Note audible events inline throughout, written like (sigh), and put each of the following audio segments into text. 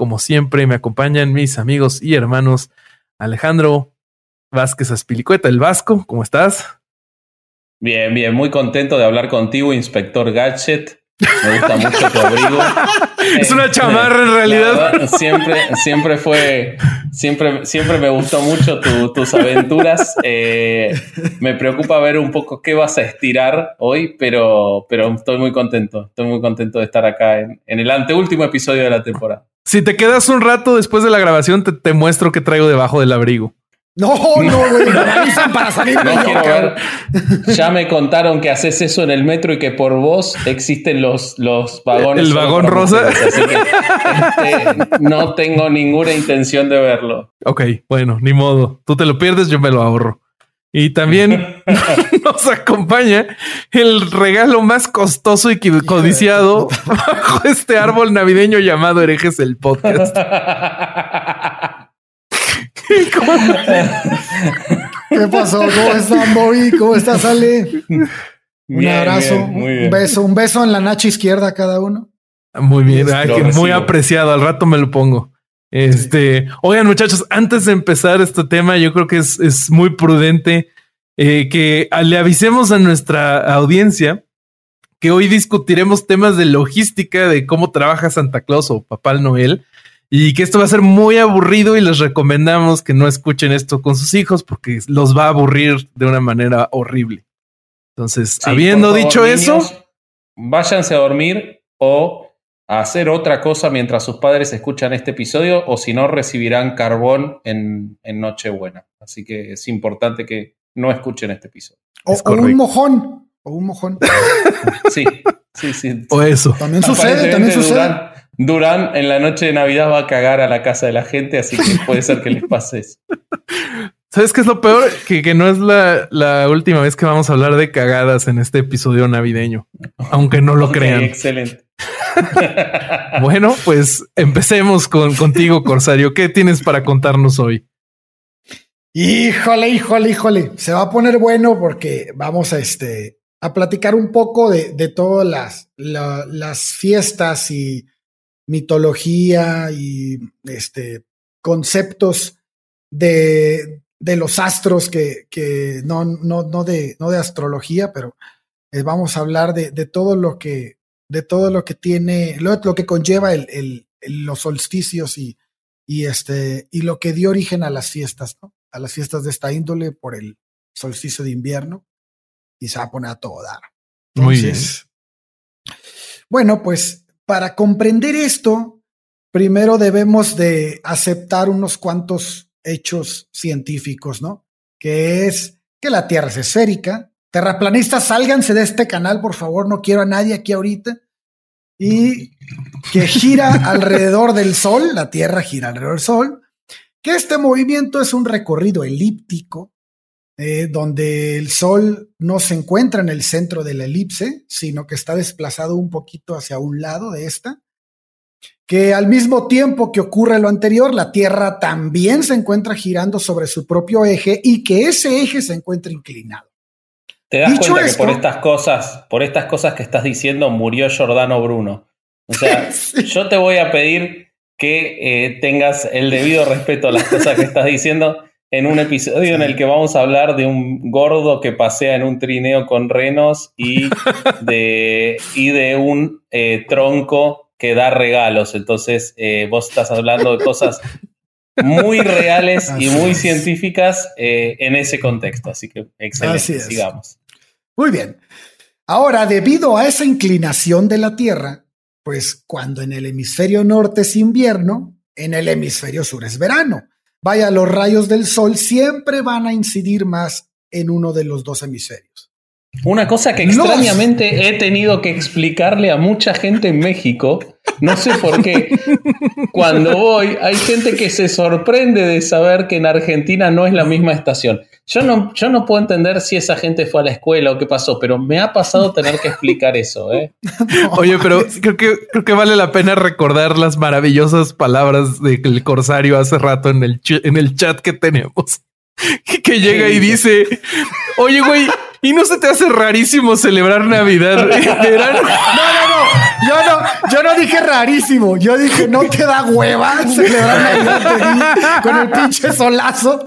como siempre me acompañan mis amigos y hermanos Alejandro Vázquez Aspilicueta, el Vasco, ¿cómo estás? Bien, bien, muy contento de hablar contigo, inspector Gadget. Me gusta mucho tu abrigo. (laughs) es una chamarra en realidad. siempre, siempre fue, siempre, siempre me gustó mucho tus aventuras. Eh, me preocupa ver un poco qué vas a estirar hoy, pero, pero estoy muy contento. Estoy muy contento de estar acá en, en el anteúltimo episodio de la temporada. Si te quedas un rato después de la grabación, te, te muestro qué traigo debajo del abrigo. No, (laughs) no, güey, me avisan para salir no quiero ver. Ya me contaron que haces eso en el metro y que por vos existen los, los vagones. El vagón rosa. así que este, no tengo ninguna intención de verlo. Ok, bueno, ni modo. Tú te lo pierdes, yo me lo ahorro. Y también (laughs) nos acompaña el regalo más costoso y codiciado bajo este árbol navideño llamado Herejes el Podcast. (laughs) (laughs) ¿Qué pasó? ¿Cómo están, Bobby? ¿Cómo estás, Ale? Un Bien, abrazo, bien, muy bien. un beso, un beso en la nacha izquierda a cada uno. Muy bien, ay, Lo que muy apreciado. Al rato me lo pongo. Este, oigan, muchachos, antes de empezar este tema, yo creo que es, es muy prudente eh, que le avisemos a nuestra audiencia que hoy discutiremos temas de logística de cómo trabaja Santa Claus o Papá Noel y que esto va a ser muy aburrido y les recomendamos que no escuchen esto con sus hijos porque los va a aburrir de una manera horrible. Entonces, Sí, habiendo favor, dicho niños, eso, váyanse a dormir o a hacer otra cosa mientras sus padres escuchan este episodio o si no recibirán carbón en, en Nochebuena. Así que es importante que no escuchen este episodio. O, Es o un mojón. O un mojón. Sí, sí, sí. o eso. También sucede, también sucede. Durán en la noche de Navidad va a cagar a la casa de la gente, así que puede ser que les pase eso. ¿Sabes qué es lo peor? Que, que no es la, la última vez que vamos a hablar de cagadas en este episodio navideño, aunque no lo crean. Excelente. (laughs) (laughs) Bueno, pues empecemos con contigo, Corsario. ¿Qué tienes para contarnos hoy? Híjole, híjole, híjole. Se va a poner bueno porque vamos a este a platicar un poco de, de todas las, la- las fiestas y mitología y este conceptos de, de los astros que, que no, no, no de, no de astrología, pero eh, vamos a hablar de, de todo lo que, de todo lo que tiene, lo, lo que conlleva el, el- los solsticios y, y este, y lo que dio origen a las fiestas, ¿no? A las fiestas de esta índole por el solsticio de invierno y se va a poner a todo dar. Muy bien. Bueno, pues para comprender esto, primero debemos de aceptar unos cuantos hechos científicos, ¿no? Que es que la Tierra es esférica. Terraplanistas, sálganse de este canal, por favor, no quiero a nadie aquí ahorita. Y que gira alrededor del Sol, la Tierra gira alrededor del Sol, que este movimiento es un recorrido elíptico, eh, donde el Sol no se encuentra en el centro de la elipse, sino que está desplazado un poquito hacia un lado de esta, que al mismo tiempo que ocurre lo anterior, la Tierra también se encuentra girando sobre su propio eje y que ese eje se encuentra inclinado. Te das Dicho cuenta esto- que por estas cosas, por estas cosas que estás diciendo, murió Giordano Bruno. O sea, (laughs) Sí. yo te voy a pedir que eh, tengas el debido respeto a las cosas que estás diciendo en un episodio en el que vamos a hablar de un gordo que pasea en un trineo con renos y (laughs) de, y de un eh, tronco que da regalos. Entonces, eh, vos estás hablando de cosas muy reales y muy científicas eh, en ese contexto. Así que excelente, sigamos. Muy bien. Ahora, debido a esa inclinación de la Tierra, pues cuando en el hemisferio norte es invierno, en el hemisferio sur es verano. Vaya, los rayos del sol siempre van a incidir más en uno de los dos hemisferios. Una cosa que extrañamente he tenido que explicarle a mucha gente en México, no sé por qué, cuando voy hay gente que se sorprende de saber que en Argentina no es la misma estación. Yo no, yo no puedo entender si esa gente fue a la escuela o qué pasó, pero me ha pasado tener que explicar eso. ¿eh? (laughs) Oye, pero creo que, creo que vale la pena recordar las maravillosas palabras del Corsario hace rato en el, en el chat que tenemos. (laughs) Que llega y dice, oye, güey, ¿y no se te hace rarísimo celebrar Navidad verano? (laughs) No, no, no. Yo no, yo no dije rarísimo. Yo dije, no te da hueva celebrar Navidad con el pinche solazo.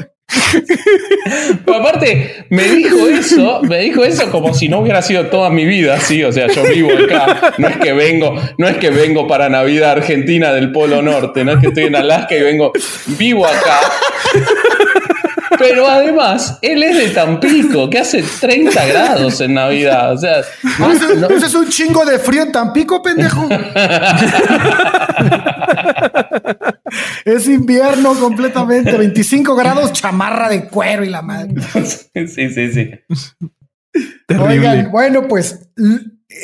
aparte, me dijo eso, me dijo eso como si no hubiera sido toda mi vida, sí, o sea, yo vivo acá, no es que vengo, no es que vengo para Navidad Argentina del Polo Norte, no es que estoy en Alaska y vengo, vivo acá. Pero además, él es de Tampico, que hace 30 grados en Navidad. O sea, no, ¿Eso es un chingo de frío en Tampico, pendejo? es invierno completamente, 25 grados, chamarra de cuero y la madre. Sí, sí, sí. Oigan, bueno, pues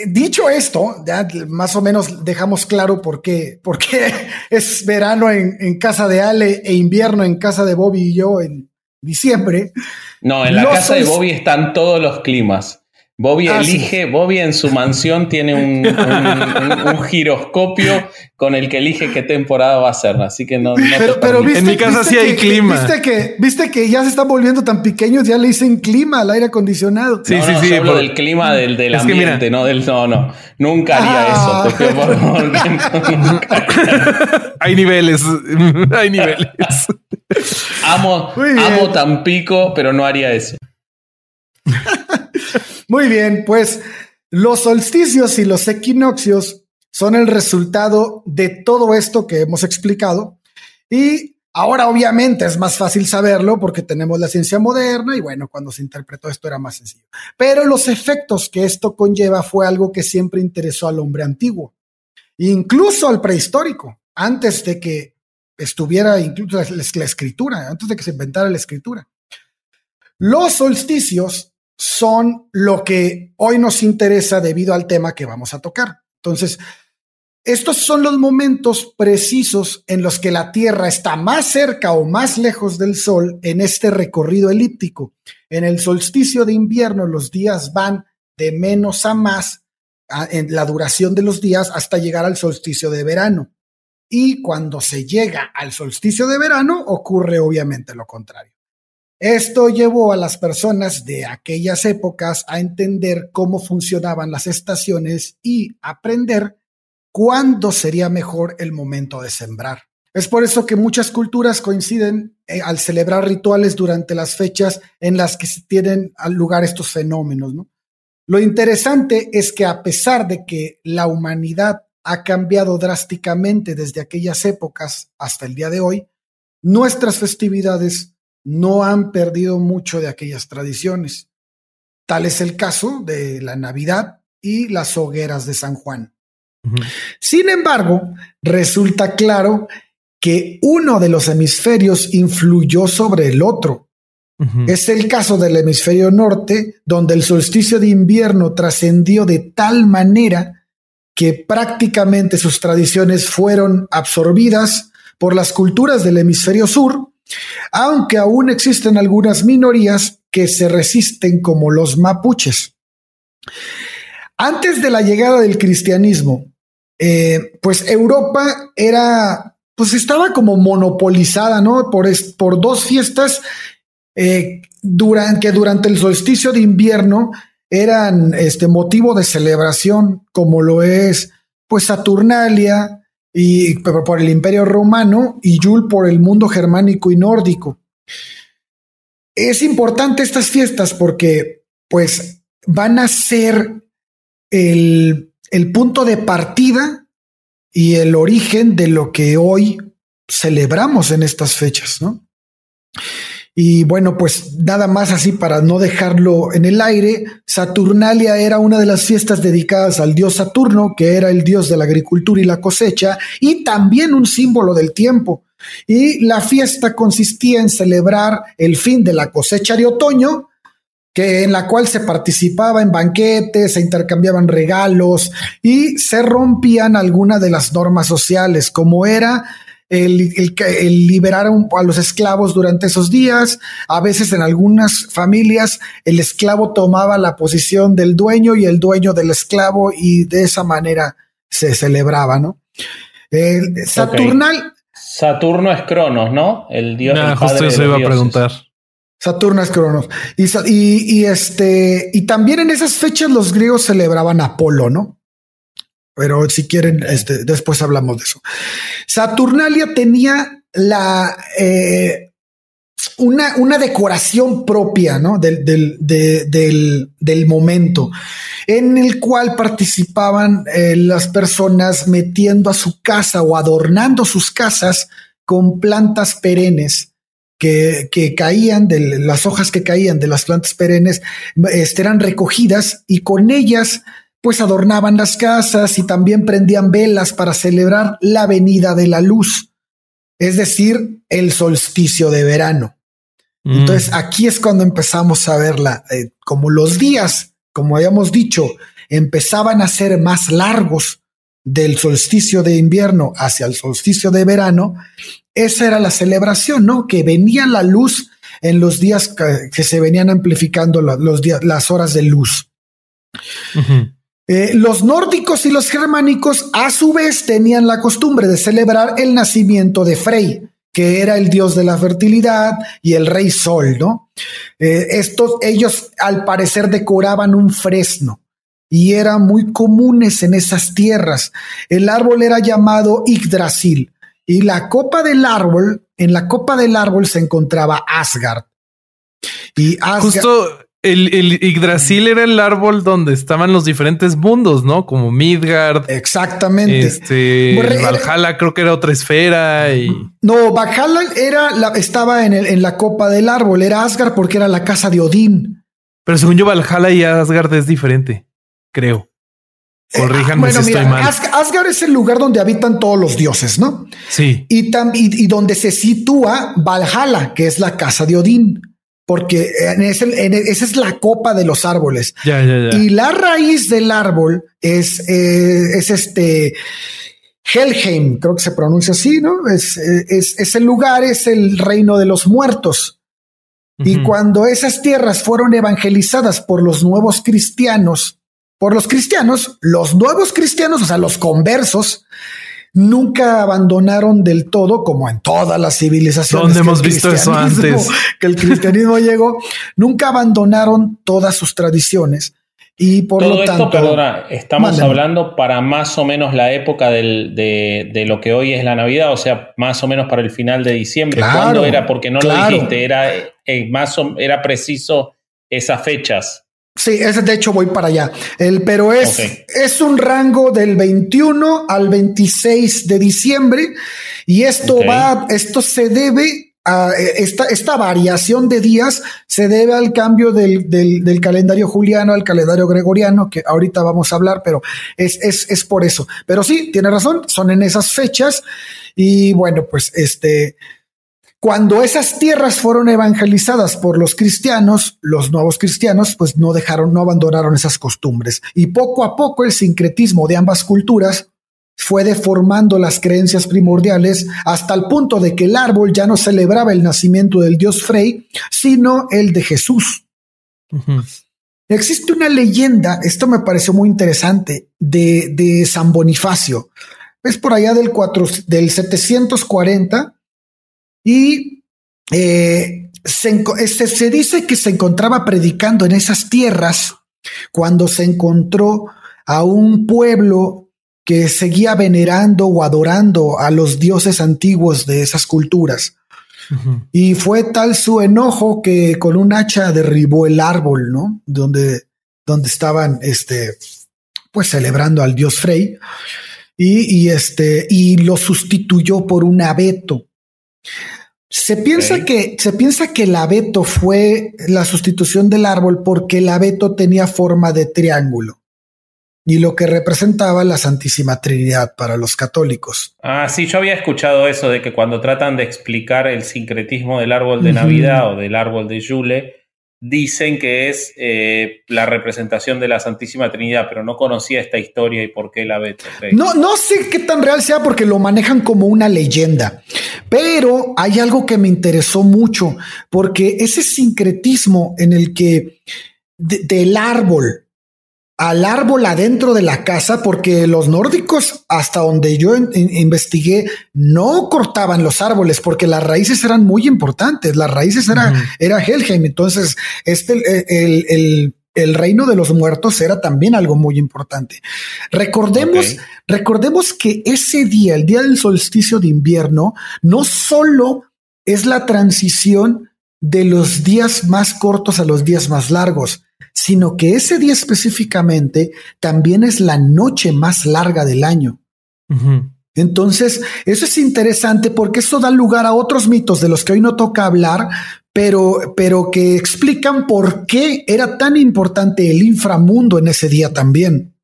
dicho esto, ya más o menos dejamos claro por qué, por qué es verano en, en, casa de Ale e invierno en casa de Bobby y yo en, diciembre. No, en la casa de Bobby están todos los climas. Bobby ah, elige, Bobby en su mansión tiene un, giroscopio con el que elige qué temporada va a ser, así que no. pero, en mi casa sí hay clima. Viste que, viste que ya se están volviendo tan pequeños, ya le dicen clima al aire acondicionado. Sí, sí, sí. hablo del clima del, del ambiente, no del. No, no. Nunca haría ah. eso, te pido por favor. (laughs) hay niveles. (laughs) hay niveles. (laughs) amo, amo Tampico, pero no haría eso. (laughs) Muy bien, pues los solsticios y los equinoccios son el resultado de todo esto que hemos explicado. Y ahora obviamente es más fácil saberlo porque tenemos la ciencia moderna y bueno, cuando se interpretó esto era más sencillo. Pero los efectos que esto conlleva fue algo que siempre interesó al hombre antiguo, incluso al prehistórico, antes de que estuviera incluso la escritura, antes de que se inventara la escritura. Los solsticios son lo que hoy nos interesa debido al tema que vamos a tocar. Entonces, estos son los momentos precisos en los que la Tierra está más cerca o más lejos del Sol en este recorrido elíptico. En el solsticio de invierno los días van de menos a más en la duración de los días hasta llegar al solsticio de verano. Y cuando se llega al solsticio de verano ocurre obviamente lo contrario. Esto llevó a las personas de aquellas épocas a entender cómo funcionaban las estaciones y aprender cuándo sería mejor el momento de sembrar. Es por eso que muchas culturas coinciden eh, al celebrar rituales durante las fechas en las que tienen lugar estos fenómenos. Lo interesante es que a pesar de que la humanidad ha cambiado drásticamente desde aquellas épocas hasta el día de hoy, nuestras festividades no han perdido mucho de aquellas tradiciones. Tal es el caso de la Navidad y las hogueras de San Juan. Sin embargo, resulta claro que uno de los hemisferios influyó sobre el otro. Es el caso del hemisferio norte, donde el solsticio de invierno trascendió de tal manera que prácticamente sus tradiciones fueron absorbidas por las culturas del hemisferio sur aunque aún existen algunas minorías que se resisten como los mapuches. Antes de la llegada del cristianismo, eh, pues Europa era, pues estaba como monopolizada, ¿no? Por, por dos fiestas eh, que durante el solsticio de invierno eran este motivo de celebración, como lo es, pues Saturnalia, y por el imperio romano y Yul por el mundo germánico y nórdico. Es importante estas fiestas porque pues van a ser el, el punto de partida y el origen de lo que hoy celebramos en estas fechas, ¿no? Y bueno, pues nada más así para no dejarlo en el aire, Saturnalia era una de las fiestas dedicadas al dios Saturno, que era el dios de la agricultura y la cosecha, y también un símbolo del tiempo. Y la fiesta consistía en celebrar el fin de la cosecha de otoño, que en la cual se participaba en banquetes, se intercambiaban regalos y se rompían algunas de las normas sociales, como era el, liberar a, los esclavos durante esos días. A veces en algunas familias el esclavo tomaba la posición del dueño y el dueño del esclavo y de esa manera se celebraba, ¿no? Saturnal. Saturno es Cronos, ¿no? El dios. Justo eso iba a preguntar. Saturno es Cronos. Y, y, este, y también en esas fechas los griegos celebraban Apolo, ¿no? Pero si quieren, este, después hablamos de eso. Saturnalia tenía la eh, una, una, decoración propia ¿no? del, del, del, momento, en el cual participaban eh, las personas metiendo a su casa o adornando sus casas con plantas perennes. Que, que, caían de las hojas que caían de las plantas perennes este, eran recogidas y con ellas pues adornaban las casas y también prendían velas para celebrar la venida de la luz, es decir, el solsticio de verano. Mm. Entonces aquí es cuando empezamos a verla, eh, como los días, como habíamos dicho, empezaban a ser más largos del solsticio de invierno hacia el solsticio de verano, esa era la celebración, ¿no? Que venía la luz en los días que, se venían amplificando los días, las horas de luz. Eh, los nórdicos y los germánicos a su vez tenían la costumbre de celebrar el nacimiento de Frey, que era el dios de la fertilidad y el rey sol, ¿no? Eh, estos, ellos al parecer decoraban un fresno y eran muy comunes en esas tierras. El árbol era llamado Yggdrasil y la copa del árbol, en la copa del árbol se encontraba Asgard. Y Justo el, el, Yggdrasil era el árbol donde estaban los diferentes mundos, ¿no? Como Midgard. Exactamente. Este, Valhalla creo que era otra esfera y... No, Valhalla era la, estaba en, el, en la copa del árbol, era Asgard porque era la casa de Odín. Pero según yo, Valhalla y Asgard es diferente, creo. Eh, Corríjanme si estoy mal. Asgard es el lugar donde habitan todos los dioses, ¿no? Sí. Y, y, y donde se sitúa Valhalla, que es la casa de Odín porque esa es la copa de los árboles. Y la raíz del árbol es, eh, es este Helheim, creo que se pronuncia así, ¿no? Es, es, el lugar, es el reino de los muertos. Y cuando esas tierras fueron evangelizadas por los nuevos cristianos, por los cristianos, los nuevos cristianos, o sea, los conversos, nunca abandonaron del todo, como en todas las civilizaciones. ¿Dónde hemos visto eso antes? (laughs) Que el cristianismo llegó, nunca abandonaron todas sus tradiciones. Y por lo tanto. perdona, estamos hablando para más o menos la época de, lo que hoy es la Navidad, o sea, más o menos para el final de diciembre. ¿Cuándo era? Porque no lo dijiste, era, eh, más era preciso esas fechas. Sí, ese de hecho voy para allá. El, pero es, es un rango del 21 al 26 de diciembre y esto va, esto se debe a esta, esta variación de días se debe al cambio del, del, calendario juliano al calendario gregoriano, que ahorita vamos a hablar, pero es, es, es por eso. Pero sí, tiene razón, son en esas fechas y bueno, pues este, cuando esas tierras fueron evangelizadas por los cristianos, los nuevos cristianos, pues no dejaron, no abandonaron esas costumbres. Y poco a poco el sincretismo de ambas culturas fue deformando las creencias primordiales hasta el punto de que el árbol ya no celebraba el nacimiento del dios Frey, sino el de Jesús. Existe una leyenda, esto me pareció muy interesante, de, de San Bonifacio. Es por allá del, 4, del 740 y eh, este, se, dice que se encontraba predicando en esas tierras cuando se encontró a un pueblo que seguía venerando o adorando a los dioses antiguos de esas culturas. Y fue tal su enojo que con un hacha derribó el árbol, ¿no? Donde, donde estaban, este, pues celebrando al dios Frey. y, y, este, y lo sustituyó por un abeto. Se piensa que se piensa que el abeto fue la sustitución del árbol porque el abeto tenía forma de triángulo y lo que representaba la Santísima Trinidad para los católicos. Ah, sí, yo había escuchado eso de que cuando tratan de explicar el sincretismo del árbol de Navidad o del árbol de Yule, dicen que es eh, la representación de la Santísima Trinidad, pero no conocía esta historia y por qué la ve. No, no sé qué tan real sea porque lo manejan como una leyenda, pero hay algo que me interesó mucho porque ese sincretismo en el que del árbol al árbol adentro de la casa, porque los nórdicos, hasta donde yo investigué, no cortaban los árboles porque las raíces eran muy importantes. Las raíces era, era Helheim. Entonces, este, el, el, reino de los muertos era también algo muy importante. Recordemos, recordemos que ese día, el día del solsticio de invierno, no solo es la transición de los días más cortos a los días más largos, sino que ese día específicamente también es la noche más larga del año. Entonces, eso es interesante porque eso da lugar a otros mitos de los que hoy no toca hablar, pero, pero que explican por qué era tan importante el inframundo en ese día también.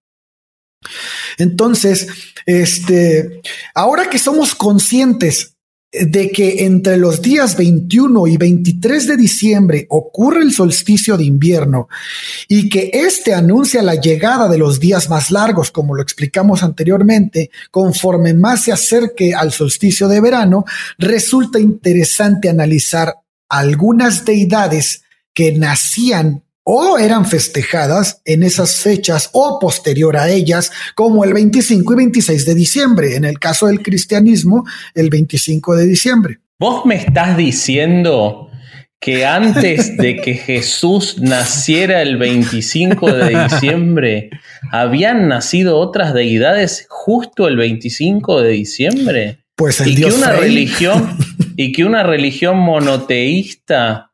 Entonces, este, ahora que somos conscientes de que entre los días 21 y 23 de diciembre ocurre el solsticio de invierno y que este anuncia la llegada de los días más largos, como lo explicamos anteriormente, conforme más se acerque al solsticio de verano, resulta interesante analizar algunas deidades que nacían o eran festejadas en esas fechas o posterior a ellas, como el 25 y 26 de diciembre. En el caso del cristianismo, el 25 de diciembre. Vos me estás diciendo que antes de que Jesús naciera el 25 de diciembre, habían nacido otras deidades justo el 25 de diciembre. Pues el y Dios que una religión (laughs) y que una religión monoteísta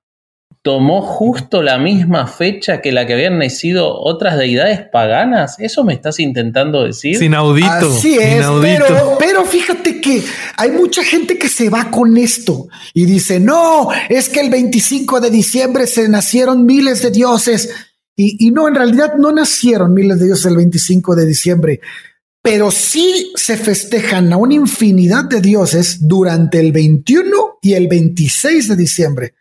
tomó justo la misma fecha que la que habían nacido otras deidades paganas. ¿Eso me estás intentando decir? Sin audito. Así es, Pero, pero fíjate que hay mucha gente que se va con esto y dice, no, es que el 25 de diciembre se nacieron miles de dioses. Y, y no, en realidad no nacieron miles de dioses el 25 de diciembre pero sí se festejan a una infinidad de dioses durante el 21 y el 26 de diciembre.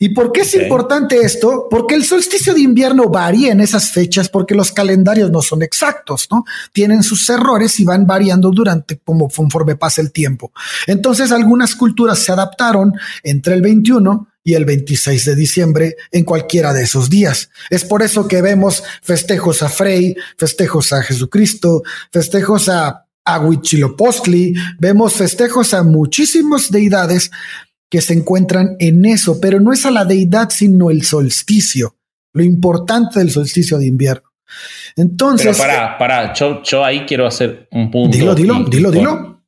¿Y por qué es importante esto? Porque el solsticio de invierno varía en esas fechas porque los calendarios no son exactos, ¿no? Tienen sus errores y van variando durante como conforme pasa el tiempo. Entonces algunas culturas se adaptaron entre el 21 y el 26 de diciembre en cualquiera de esos días. Es por eso que vemos festejos a Frey, festejos a Jesucristo, festejos a, a Huitzilopochtli, vemos festejos a muchísimas deidades que se encuentran en eso, pero no es a la deidad, sino el solsticio, lo importante del solsticio de invierno. Entonces. Pero para, para, yo, yo ahí quiero hacer un punto. Dilo, dilo, dilo, dilo.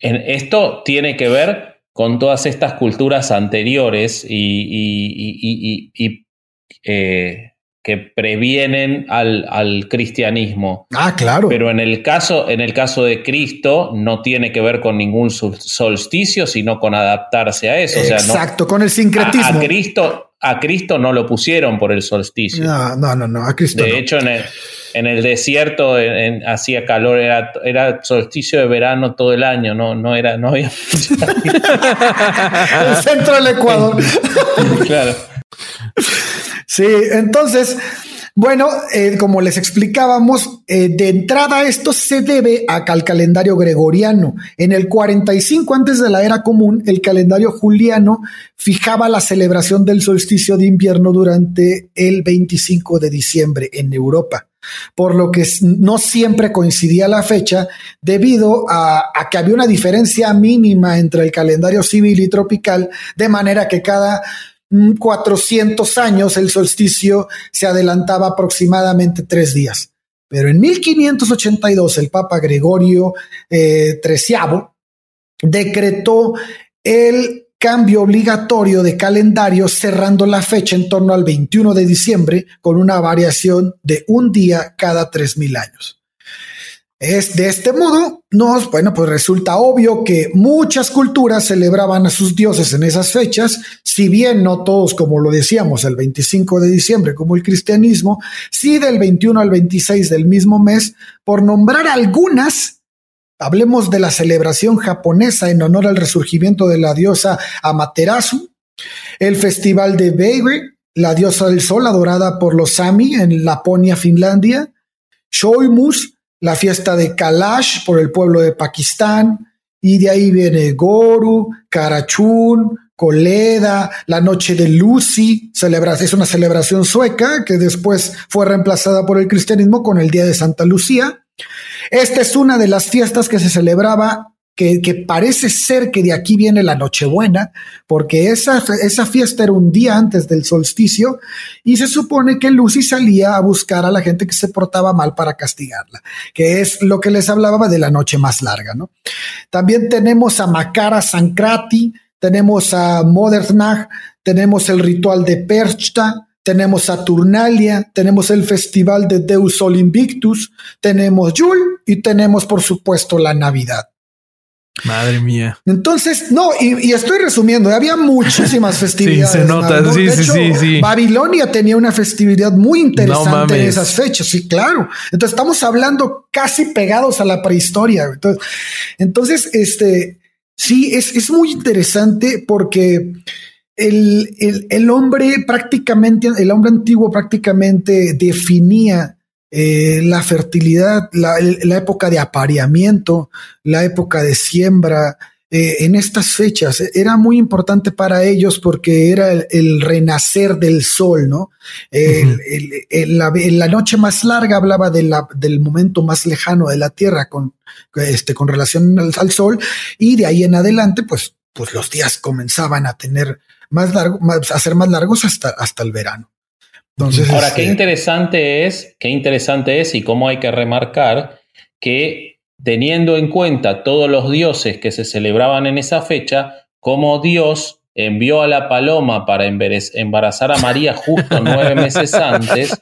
En esto tiene que ver con todas estas culturas anteriores y, eh, que previenen al, cristianismo. Ah, claro. Pero en el, caso, en el caso de Cristo no tiene que ver con ningún solsticio, sino con adaptarse a eso. Exacto, con el sincretismo. A, Cristo, a Cristo no lo pusieron por el solsticio. No, no, no, no a Cristo. De hecho, en el, en el desierto hacía calor, era, era solsticio de verano todo el año, no, no, era, no había. (laughs) el centro del Ecuador. (laughs) claro. Sí, entonces, bueno, eh, como les explicábamos, eh, de entrada esto se debe al calendario gregoriano. En el 45 antes de la era común, el calendario juliano fijaba la celebración del solsticio de invierno durante el 25 de diciembre en Europa por lo que no siempre coincidía la fecha debido a, que había una diferencia mínima entre el calendario civil y tropical, de manera que cada 400 mm, años el solsticio se adelantaba aproximadamente tres días. Pero en 1582 el Papa Gregorio eh, XIII decretó el cambio obligatorio de calendario cerrando la fecha en torno al 21 de diciembre con una variación de un día cada 3.000 años. Es de este modo, nos, bueno, pues resulta obvio que muchas culturas celebraban a sus dioses en esas fechas, si bien no todos, como lo decíamos, el 25 de diciembre, como el cristianismo, sí del 21 al 26 del mismo mes, por nombrar algunas, hablemos de la celebración japonesa en honor al resurgimiento de la diosa Amaterasu, el festival de Beige, la diosa del sol adorada por los Sami en Laponia, Finlandia, Shoimus, la fiesta de Kalash por el pueblo de Pakistán, y de ahí viene Goru, Karachun, Koleda, la noche de Lucy, es una celebración sueca que después fue reemplazada por el cristianismo con el Día de Santa Lucía. Esta es una de las fiestas que se celebraba que, parece ser que de aquí viene la Nochebuena, porque esa, esa fiesta era un día antes del solsticio y se supone que Lucy salía a buscar a la gente que se portaba mal para castigarla, que es lo que les hablaba de la noche más larga, ¿no? También tenemos a Makara Sankrati, tenemos a Modernach, tenemos el ritual de Perchta, tenemos Saturnalia, tenemos el festival de Deus Sol Invictus, tenemos Yule y tenemos por supuesto la Navidad. Madre mía. Entonces, no, y, estoy resumiendo, había muchísimas (laughs) festividades. sí, se nota, sí, sí, sí, Babilonia tenía una festividad muy interesante en esas fechas, sí, claro. Entonces, estamos hablando casi pegados a la prehistoria. Entonces, entonces este, sí, es, es muy interesante porque el, el, el hombre prácticamente, el hombre antiguo prácticamente definía eh, la fertilidad, la, época de apareamiento, la época de siembra, eh, en estas fechas era muy importante para ellos porque era el, renacer del sol, ¿no? la, noche más larga hablaba de la, del momento más lejano de la Tierra con, este, con relación al, sol y de ahí en adelante, pues, pues los días comenzaban a tener más largo, a ser más largos hasta, hasta el verano. Ahora, qué este, interesante es, qué interesante es y cómo hay que remarcar que teniendo en cuenta todos los dioses que se celebraban en esa fecha, como Dios envió a la paloma para embarazar a María justo (laughs) nueve meses antes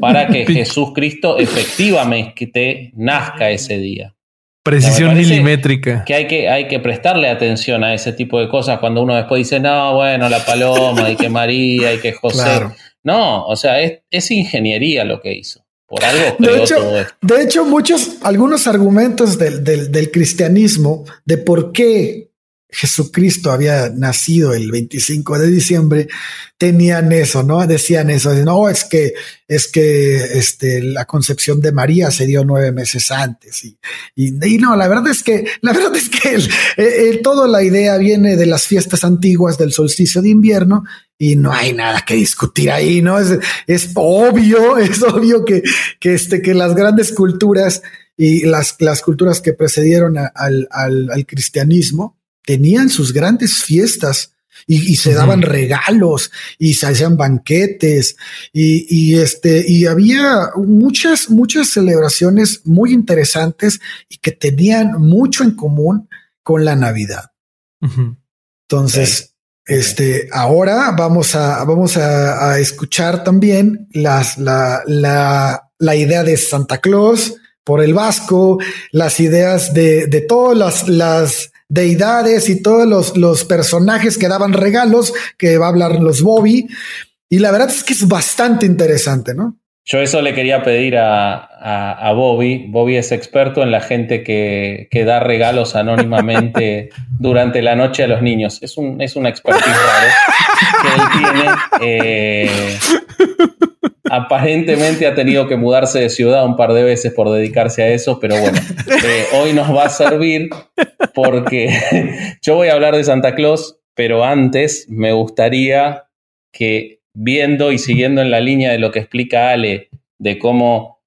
para que Jesús Cristo efectivamente nazca ese día. Precisión milimétrica. Que hay, que hay que prestarle atención a ese tipo de cosas cuando uno después dice, no, bueno, la paloma, y que María, y que José. No, o sea, es, ingeniería lo que hizo. Por algo de hecho, De hecho, muchos, algunos argumentos del, del cristianismo de por qué Jesucristo había nacido el 25 de diciembre, tenían eso, ¿no? Decían eso, no, es que, es que este, la concepción de María se dio nueve meses antes. Y, y, no, la verdad es que, la verdad es que toda la idea viene de las fiestas antiguas del solsticio de invierno y no hay nada que discutir ahí, ¿no? Es, es obvio, (laughs) es obvio que, que, este, que las grandes culturas y las, las culturas que precedieron al, al cristianismo, tenían sus grandes fiestas y, se daban regalos y se hacían banquetes y, este y había muchas muchas celebraciones muy interesantes y que tenían mucho en común con la Navidad. Entonces, este ahora vamos a vamos a, escuchar también las la, la, la idea de Santa Claus por el Vasco, las ideas de, de todas las, las deidades y todos los, los personajes que daban regalos, que va a hablar los Bobby. Y la verdad es que es bastante interesante, ¿no? Yo eso le quería pedir a, a, Bobby. Bobby es experto en la gente que, que, da regalos anónimamente (laughs) durante la noche a los niños. Es un, es un expertise raro que él tiene. Eh, (laughs) aparentemente ha tenido que mudarse de ciudad un par de veces por dedicarse a eso, pero bueno, eh, hoy nos va a servir porque (laughs) yo voy a hablar de Santa Claus, pero antes me gustaría que viendo y siguiendo en la línea de lo que explica Ale, de cómo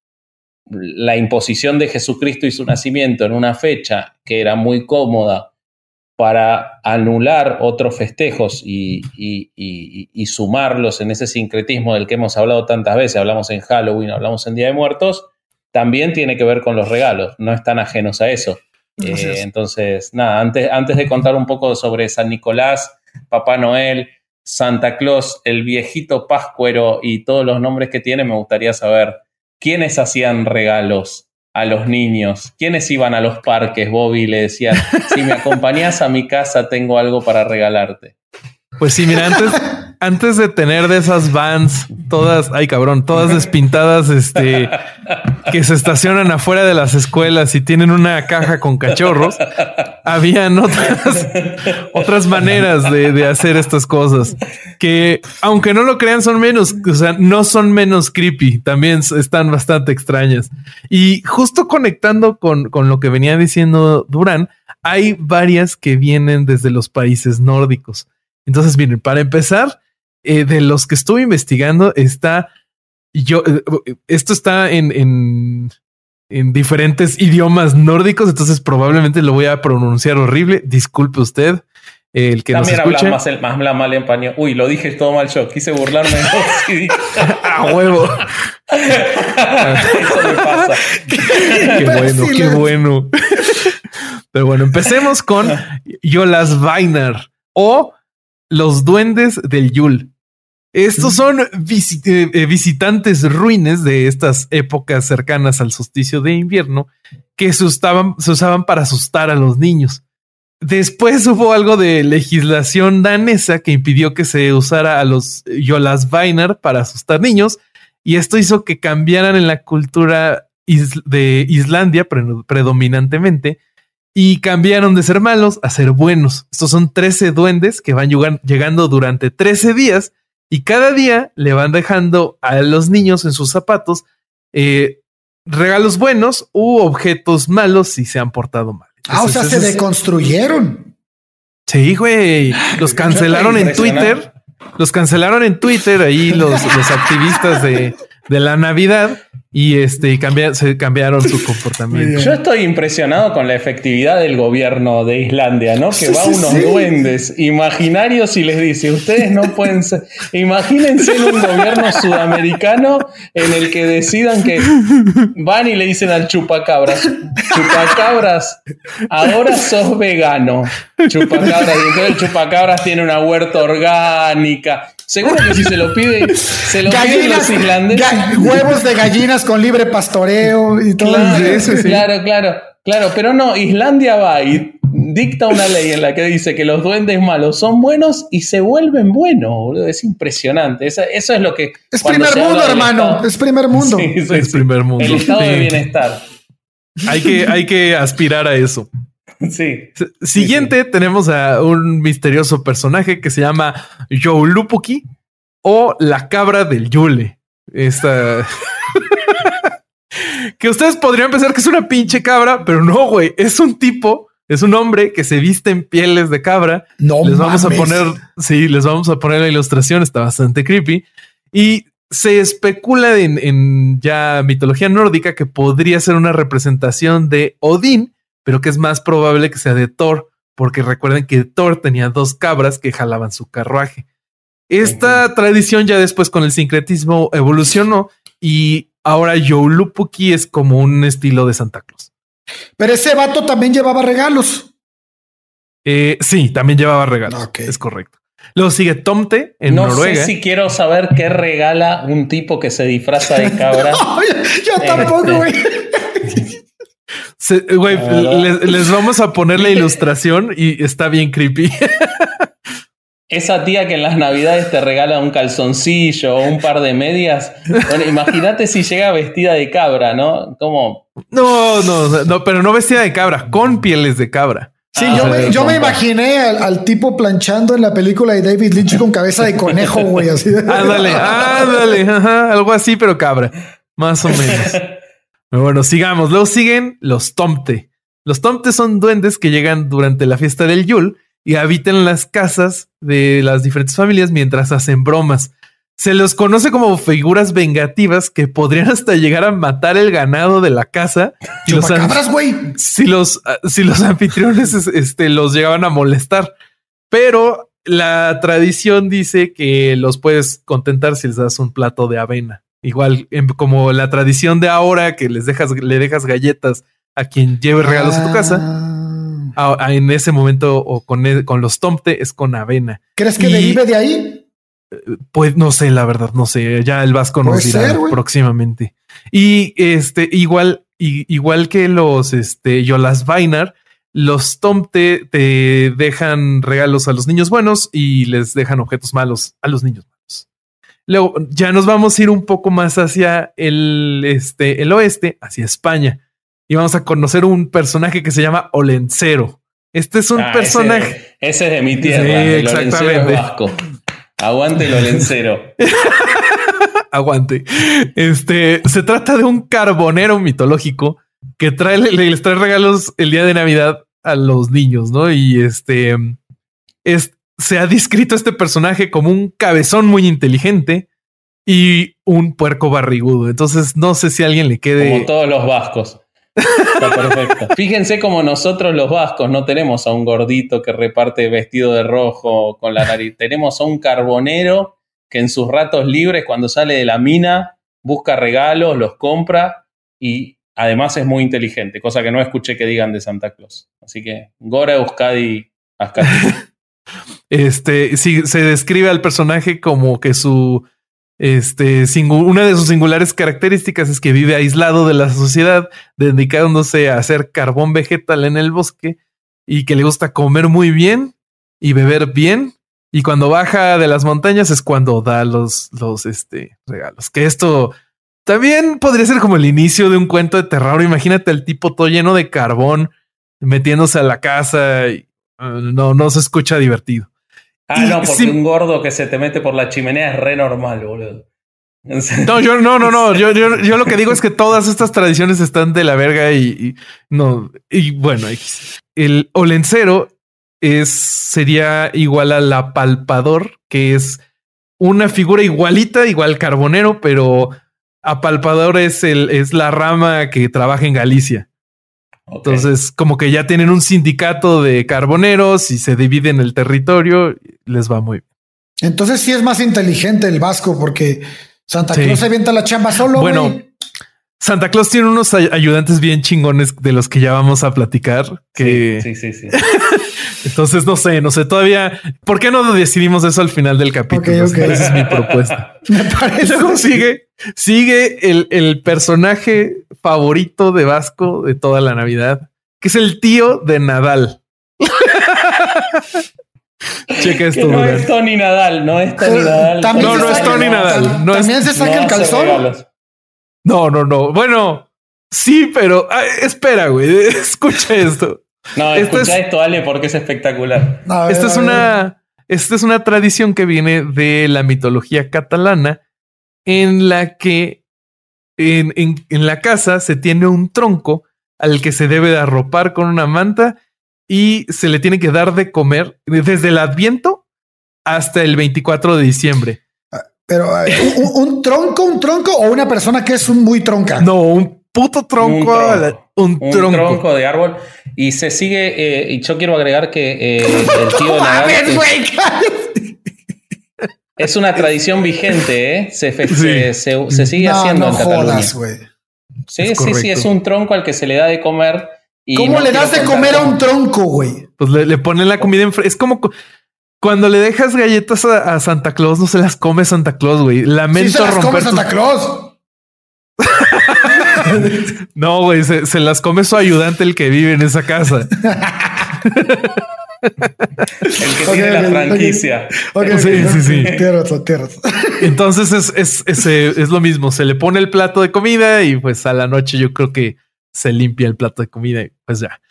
la imposición de Jesucristo y su nacimiento en una fecha que era muy cómoda para anular otros festejos y, sumarlos en ese sincretismo del que hemos hablado tantas veces, hablamos en Halloween, hablamos en Día de Muertos, también tiene que ver con los regalos, no están ajenos a eso. Eh, entonces, nada, antes, antes de contar un poco sobre San Nicolás, Papá Noel, Santa Claus, el viejito Páscuero y todos los nombres que tiene, me gustaría saber quiénes hacían regalos a los niños? ¿Quiénes iban a los parques, Bobby, le decían, si me acompañas a mi casa, tengo algo para regalarte? Pues sí, mira, antes, antes de tener de esas vans, todas, ay cabrón, todas despintadas, este, que se estacionan afuera de las escuelas y tienen una caja con cachorros, habían otras, otras maneras de, de hacer estas cosas que, aunque no lo crean, son menos, o sea, no son menos creepy, también están bastante extrañas. Y justo conectando con, con lo que venía diciendo Durán, hay varias que vienen desde los países nórdicos. Entonces, miren, para empezar, eh, de los que estuve investigando, está yo, eh, esto está en, en, en, diferentes idiomas nórdicos, entonces probablemente lo voy a pronunciar horrible. Disculpe usted. El que También nos escuche. más, el, más la mal español. Uy, lo dije todo mal yo. Quise burlarme (laughs) (laughs) A huevo. Eso me pasa. Qué bueno, qué bueno. Pero bueno, empecemos con Yolas Weinar o los duendes del Yul. Estos son eh, eh, visitantes ruines de estas épocas cercanas al solsticio de invierno que se usaban, se usaban para asustar a los niños. Después hubo algo de legislación danesa que impidió que se usara a los Yolas Weinar para asustar niños, y esto hizo que cambiaran en la cultura de Islandia predominantemente y cambiaron de ser malos a ser buenos. Estos son 13 duendes que van llegando durante 13 días y cada día le van dejando a los niños en sus zapatos eh, regalos buenos u objetos malos si se han portado mal. ah, o sea, se deconstruyeron. Sí, güey. Los cancelaron en Twitter. Los cancelaron en Twitter ahí los, los activistas de, de la Navidad y este se cambiaron su comportamiento. Yo estoy impresionado con la efectividad del gobierno de Islandia, ¿no? Que va a unos duendes imaginarios y les dice, ustedes no pueden ser, imagínense en un gobierno sudamericano en el que decidan que van y le dicen al chupacabras, chupacabras, ahora sos vegano, chupacabras, y entonces el chupacabras tiene una huerta orgánica Seguro que si se lo pide, se lo piden los islandeses. huevos de gallinas con libre pastoreo y todo eso. Claro, claro, claro. Pero no, Islandia va y dicta una ley en la que dice que los duendes malos son buenos y se vuelven buenos, boludo. Es impresionante. Eso, es lo que. Es primer mundo, hermano. es primer mundo. es primer mundo. El estado de bienestar. Hay que, hay que aspirar a eso. (laughs) Sí. Siguiente, tenemos a un misterioso personaje que se llama Joulupuki o la cabra del Yule. Esta. (laughs) que ustedes podrían pensar que es una pinche cabra, pero no, güey. Es un tipo, es un hombre que se viste en pieles de cabra. No, les vamos a poner, sí, les vamos a poner la ilustración. Está bastante creepy y se especula en, en ya mitología nórdica que podría ser una representación de Odín pero que es más probable que sea de Thor, porque recuerden que Thor tenía dos cabras que jalaban su carruaje. Esta tradición ya después con el sincretismo evolucionó y ahora Youlupuki es como un estilo de Santa Claus. Pero ese vato también llevaba regalos. Eh, sí, también llevaba regalos. Es correcto. Luego sigue Tomte en Noruega. No sé si quiero saber qué regala un tipo que se disfraza de (laughs) cabra. yo, tampoco, este, güey. Güey, les, vamos a poner la (laughs) ilustración y está bien creepy. Esa tía que en las navidades te regala un calzoncillo o un par de medias. Bueno, imagínate si llega vestida de cabra, ¿no? Como. No, no, no, pero no vestida de cabra, con pieles de cabra. Sí, yo, me, yo me, imaginé al, tipo planchando en la película de David Lynch con cabeza de conejo, güey, así. Ándale, ándale, algo así, pero cabra, más o menos. (laughs) Bueno, sigamos. Luego siguen los Tomte. Los Tomte son duendes que llegan durante la fiesta del Yul y habitan las casas de las diferentes familias mientras hacen bromas. Se los conoce como figuras vengativas que podrían hasta llegar a matar el ganado de la casa. Y los güey. Si los, si los anfitriones este, los llegaban a molestar. Pero la tradición dice que los puedes contentar si les das un plato de avena. Igual, como la tradición de ahora que les dejas, le dejas galletas a quien lleve regalos a tu casa. Ah. en ese momento o con, e, con los tomte es con avena. ¿Crees que derive de ahí? Pues no sé, la verdad, no sé. Ya el Vasco nos dirá próximamente. Y este, igual igual que los este, Yolas Vainar, los Tomte te dejan regalos a los niños buenos y les dejan objetos malos a los niños malos. Luego ya nos vamos a ir un poco más hacia el, este, el oeste, hacia España, y vamos a conocer un personaje que se llama Olencero. Este es un ah, personaje. Ese, es de mi tierra, el exactamente. vasco. Aguante el Olencero. (laughs) Aguante. Este se trata de un carbonero mitológico que trae, les trae regalos el día de Navidad a los niños, ¿no? Y este es, se ha descrito este personaje como un cabezón muy inteligente y un puerco barrigudo. Entonces no sé si a alguien le quede. Como todos los vascos. Está perfecto. (laughs) Fíjense como nosotros los vascos no tenemos a un gordito que reparte vestido de rojo con la nariz. Tenemos a un carbonero que en sus ratos libres, cuando sale de la mina, busca regalos, los compra y además es muy inteligente, cosa que no escuché que digan de Santa Claus. Así que Gora Euskadi (laughs) Este, sí, se describe al personaje como que su, este, una de sus singulares características es que vive aislado de la sociedad, dedicándose a hacer carbón vegetal en el bosque y que le gusta comer muy bien y beber bien. Y cuando baja de las montañas es cuando da los, los este, regalos. Que esto también podría ser como el inicio de un cuento de terror. Imagínate el tipo todo lleno de carbón metiéndose a la casa. Y, uh, no, no se escucha divertido. Ah, no, porque un gordo que se te mete por la chimenea es re normal, boludo. No, yo no, no, no. Yo, yo, (laughs) yo, lo que digo es que todas estas tradiciones están de la verga y, no. Y bueno, el olencero es, sería igual a la palpador, que es una figura igualita, igual carbonero, pero Apalpador es, el, es la rama que trabaja en Galicia. Entonces, como que ya tienen un sindicato de carboneros y se dividen el territorio, les va muy bien. Entonces sí es más inteligente el vasco porque Santa Claus se avienta la chamba solo. Bueno, Santa Claus tiene unos ayudantes bien chingones de los que ya vamos a platicar. Que sí, sí, sí. (laughs) Entonces, no sé, no sé todavía. ¿Por qué no decidimos eso al final del capítulo? Esa es mi (laughs) propuesta. Me parece. Luego sigue, sigue el, el, personaje favorito de Vasco de toda la Navidad, que es el tío de Nadal. (laughs) Checa esto. No es Tony Nadal, no es Tony Nadal. No, no es Tony Nadal. También se saca el calzón. No, no, no. Bueno, sí, pero ah, espera, güey. (laughs) Escucha esto. No, escucha esto, Ale, porque es espectacular. esta es una. Esta es una tradición que viene de la mitología catalana, en la que en, en, la casa se tiene un tronco al que se debe de arropar con una manta y se le tiene que dar de comer desde el Adviento hasta el 24 de diciembre. Pero ¿un, tronco, un tronco o una persona que es un muy tronca. No, un puto tronco, un tronco, de árbol. Y se sigue, eh, y yo quiero agregar que eh, el tío de (laughs) Nadal es, una tradición vigente, ¿eh? Se, se, sigue haciendo en Cataluña. sí, sí, sí, es un tronco al que se le da de comer. Y ¿Cómo le das de comer a un tronco, güey? Pues le, le ponen la comida en Es como cuando le dejas galletas a, Santa Claus, no se las come Santa Claus, güey. Lamento sí se las come Santa Claus. No, güey, se, las come su ayudante, el que vive en esa casa. el que tiene la franquicia. sí, sí, sí. Entonces es, es, es, es, lo mismo. Se le pone el plato de comida y pues a la noche yo creo que se limpia el plato de comida y pues ya.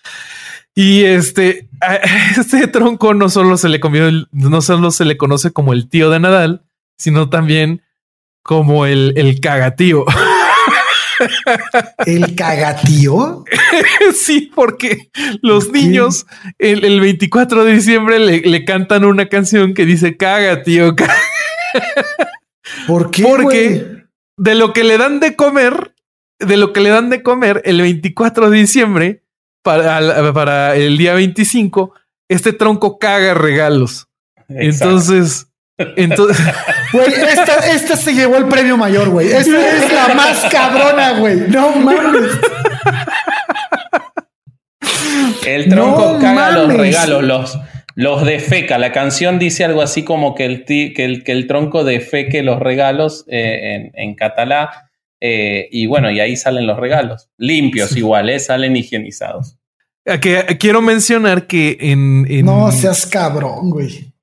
Y este, (laughs) este tronco no solo se le comió, no solo se le conoce como el tío de Nadal, sino también como el, el cagatío. (laughs) ¿El cagatío? (laughs) sí, porque los niños el, el, 24 de diciembre le, le, cantan una canción que dice caga, tío. (laughs) ¿Por qué? Porque de lo que le dan de comer, de lo que le dan de comer el 24 de diciembre, para, para el día 25, este tronco caga regalos. Entonces, entonces. (laughs) Güey, esta, esta, se llevó el premio mayor, güey. Esta es la más cabrona, güey. No mames. El tronco caga los regalos, los, los defeca. La canción dice algo así como que el, que el, que el tronco defeque los regalos eh, en, en catalá. Eh, y bueno, y ahí salen los regalos. Limpios igual, ¿eh? salen higienizados. Que, quiero mencionar que en, No seas cabrón, güey.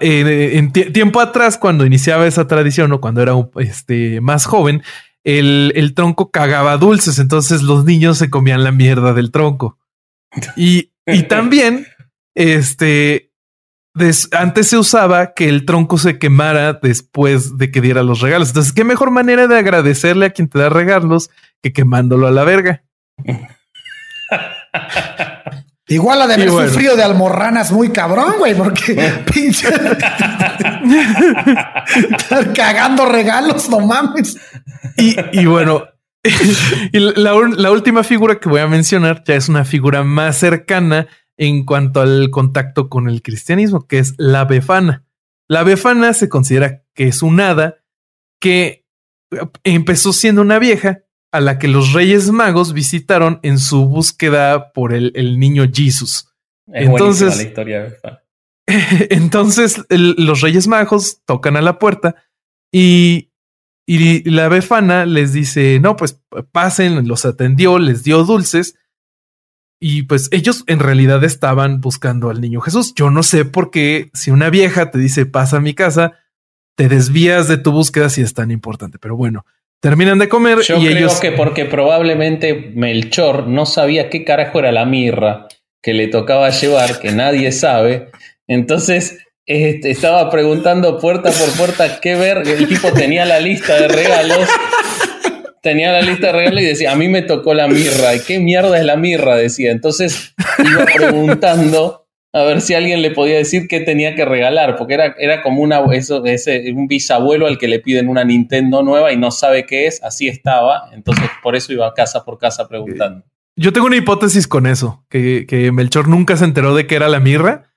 En, tiempo atrás, cuando iniciaba esa tradición o cuando era este, más joven, el, el, tronco cagaba dulces, entonces los niños se comían la mierda del tronco. Y, y (laughs) también, este, antes se usaba que el tronco se quemara después de que diera los regalos. Entonces, qué mejor manera de agradecerle a quien te da regalos que quemándolo a la verga. (laughs) Igual la de haber sufrido de almorranas muy cabrón, güey, porque (laughs) pinche estar cagando regalos, no mames. Y, bueno, (laughs) y la, la, última figura que voy a mencionar ya es una figura más cercana en cuanto al contacto con el cristianismo, que es la befana. La befana se considera que es un hada que empezó siendo una vieja a la que los Reyes Magos visitaron en su búsqueda por el, niño Jesus. entonces, la historia (laughs) entonces los Reyes Magos tocan a la puerta y, y la befana les dice, no, pues pasen, los atendió, les dio dulces. Y pues ellos en realidad estaban buscando al niño Jesús. Yo no sé por qué si una vieja te dice pasa a mi casa, te desvías de tu búsqueda si es tan importante. Pero bueno, Terminan de comer Yo y creo ellos... que porque probablemente Melchor no sabía qué carajo era la mirra que le tocaba llevar, que nadie sabe. Entonces este, estaba preguntando puerta por puerta qué ver. El tipo tenía la lista de regalos. Tenía la lista de regalos y decía, a mí me tocó la mirra. ¿Y qué mierda es la mirra? Decía. Entonces iba preguntando a ver si alguien le podía decir qué tenía que regalar, porque era, era como una, eso, ese, un bisabuelo al que le piden una Nintendo nueva y no sabe qué es, así estaba, entonces por eso iba casa por casa preguntando. Yo tengo una hipótesis con eso, que, que Melchor nunca se enteró de que era la mirra,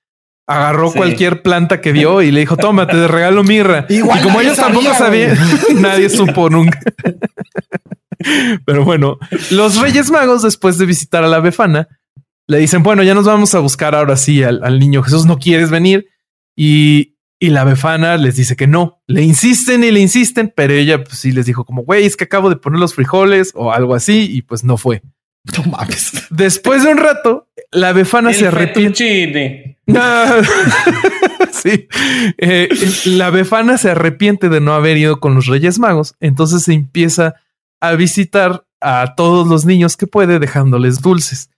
agarró cualquier planta que vio y le dijo, toma, te regalo mirra. (laughs) y como ellos tampoco sabían, (laughs) nadie (laughs) supo nunca. Pero bueno, los Reyes Magos, después de visitar a la Befana, le dicen, bueno, ya nos vamos a buscar ahora sí al, niño Jesús, ¿no quieres venir? Y, y, la befana les dice que no, le insisten y le insisten, pero ella pues sí les dijo como, güey, es que acabo de poner los frijoles o algo así y pues no fue. No mames. Después de un rato, la befana se arrepiente. (laughs) sí. Eh, la befana se arrepiente de no haber ido con los Reyes Magos. Entonces se empieza a visitar a todos los niños que puede, dejándoles dulces.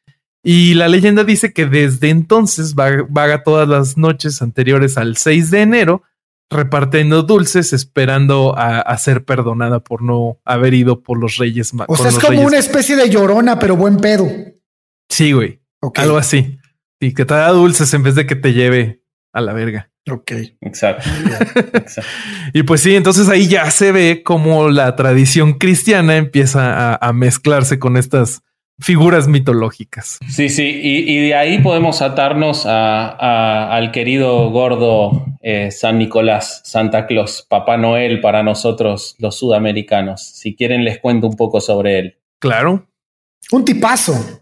Y la leyenda dice que desde entonces vaga todas las noches anteriores al 6 de enero repartiendo dulces esperando a, ser perdonada por no haber ido por los reyes magos. O sea, es como una especie de llorona, pero buen pedo. Sí, güey. Algo así. Y que te da dulces en vez de que te lleve a la verga. Ok. Exacto. (laughs) y pues sí, entonces ahí ya se ve como la tradición cristiana empieza a mezclarse con estas figuras mitológicas. Sí, sí, y, de ahí podemos atarnos al querido gordo eh, San Nicolás, Santa Claus, Papá Noel para nosotros los sudamericanos. Si quieren les cuento un poco sobre él. Claro. Un tipazo.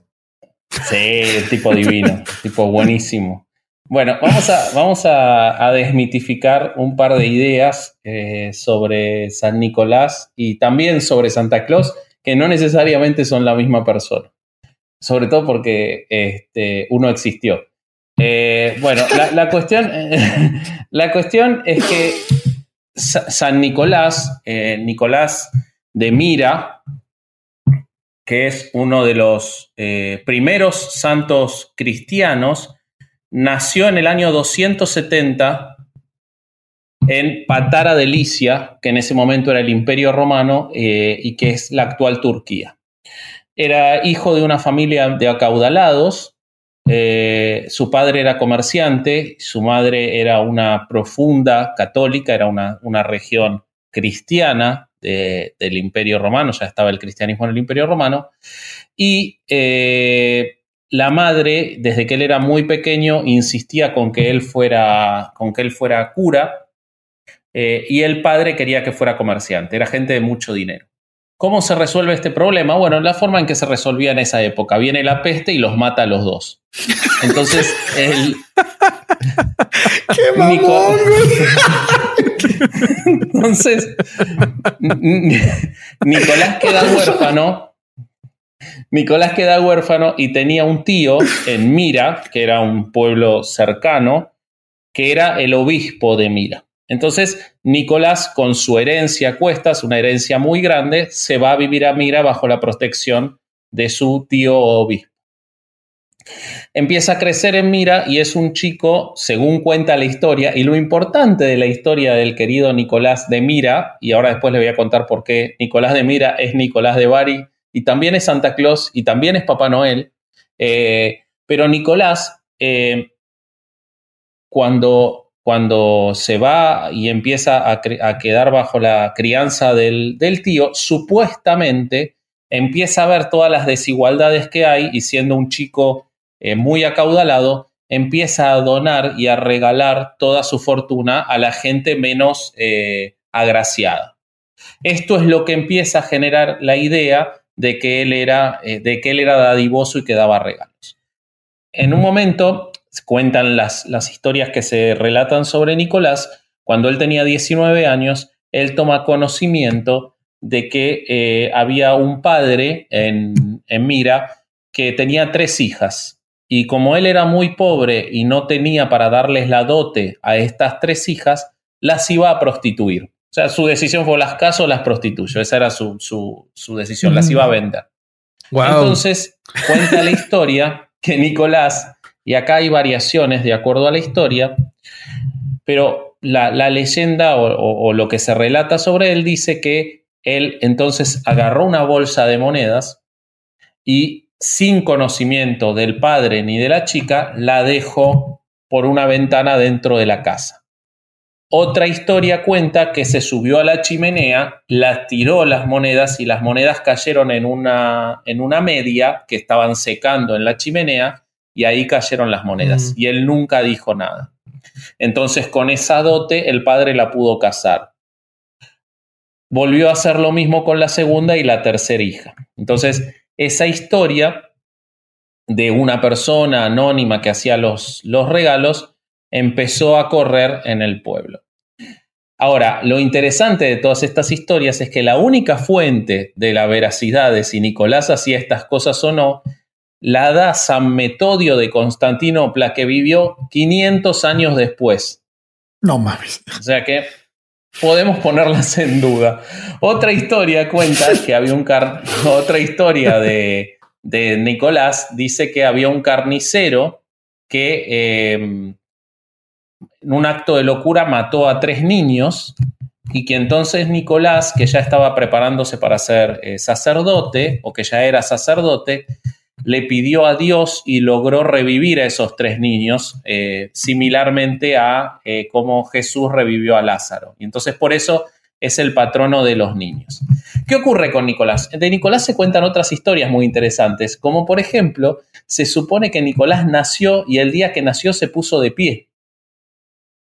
Sí, tipo divino, tipo buenísimo. Bueno, vamos a, vamos a, desmitificar un par de ideas eh, sobre San Nicolás y también sobre Santa Claus que no necesariamente son la misma persona. Sobre todo porque este, uno existió. Eh, bueno, la, cuestión, (laughs) la cuestión es que San Nicolás, eh, Nicolás de Mira, que es uno de los eh, primeros santos cristianos, nació en el año 270 en Patara de Licia, que en ese momento era el Imperio Romano eh, y que es la actual Turquía. Era hijo de una familia de acaudalados, eh, su padre era comerciante, su madre era una profunda católica, era una, región cristiana del Imperio Romano, ya estaba el cristianismo en el Imperio Romano, y eh, la madre, desde que él era muy pequeño, insistía con que él fuera, con que él fuera cura, eh, y el padre quería que fuera comerciante, era gente de mucho dinero. ¿Cómo se resuelve este problema? Bueno, la forma en que se resolvía en esa época. Viene la peste y los mata a los dos. Entonces, el... (laughs) ¡Qué mamón, (laughs) Entonces, (laughs) Nicolás queda huérfano. Nicolás queda huérfano y tenía un tío en Mira, que era un pueblo cercano, que era el obispo de Mira. Entonces, Nicolás, con su herencia cuestas, una herencia muy grande, se va a vivir a Mira bajo la protección de su tío obispo. Empieza a crecer en Mira y es un chico, según cuenta la historia, y lo importante de la historia del querido Nicolás de Mira, y ahora después le voy a contar por qué Nicolás de Mira es Nicolás de Bari, y también es Santa Claus, y también es Papá Noel, eh, pero Nicolás, eh, cuando cuando se va y empieza a, quedar bajo la crianza del, tío, supuestamente empieza a ver todas las desigualdades que hay y siendo un chico eh, muy acaudalado, empieza a donar y a regalar toda su fortuna a la gente menos eh, agraciada. Esto es lo que empieza a generar la idea de que él era, eh, de que él era dadivoso y que daba regalos. En un momento cuentan las, las historias que se relatan sobre Nicolás, cuando él tenía 19 años, él toma conocimiento de que eh, había un padre en, en, Mira que tenía tres hijas. Y como él era muy pobre y no tenía para darles la dote a estas tres hijas, las iba a prostituir. O sea, su decisión fue las caso o las prostituyo. Esa era su, su, decisión, las iba a vender. Entonces, cuenta la historia que Nicolás y acá hay variaciones de acuerdo a la historia, pero la, leyenda o, lo que se relata sobre él dice que él entonces agarró una bolsa de monedas y sin conocimiento del padre ni de la chica, la dejó por una ventana dentro de la casa. Otra historia cuenta que se subió a la chimenea, la tiró las monedas y las monedas cayeron en una, en una media que estaban secando en la chimenea y ahí cayeron las monedas. Y él nunca dijo nada. Entonces, con esa dote, el padre la pudo casar. Volvió a hacer lo mismo con la segunda y la tercera hija. Entonces, esa historia de una persona anónima que hacía los, los regalos empezó a correr en el pueblo. Ahora, lo interesante de todas estas historias es que la única fuente de la veracidad de si Nicolás hacía estas cosas o no la da San Metodio de Constantinopla, que vivió 500 años después. No mames. O sea que podemos ponerlas en duda. Otra historia cuenta que había un car otra historia de, de, Nicolás dice que había un carnicero que em, en un acto de locura mató a tres niños y que entonces Nicolás, que ya estaba preparándose para ser eh, sacerdote o que ya era sacerdote, le pidió a Dios y logró revivir a esos tres niños, eh, similarmente a eh, cómo Jesús revivió a Lázaro. Y entonces por eso es el patrono de los niños. ¿Qué ocurre con Nicolás? De Nicolás se cuentan otras historias muy interesantes, como por ejemplo, se supone que Nicolás nació y el día que nació se puso de pie.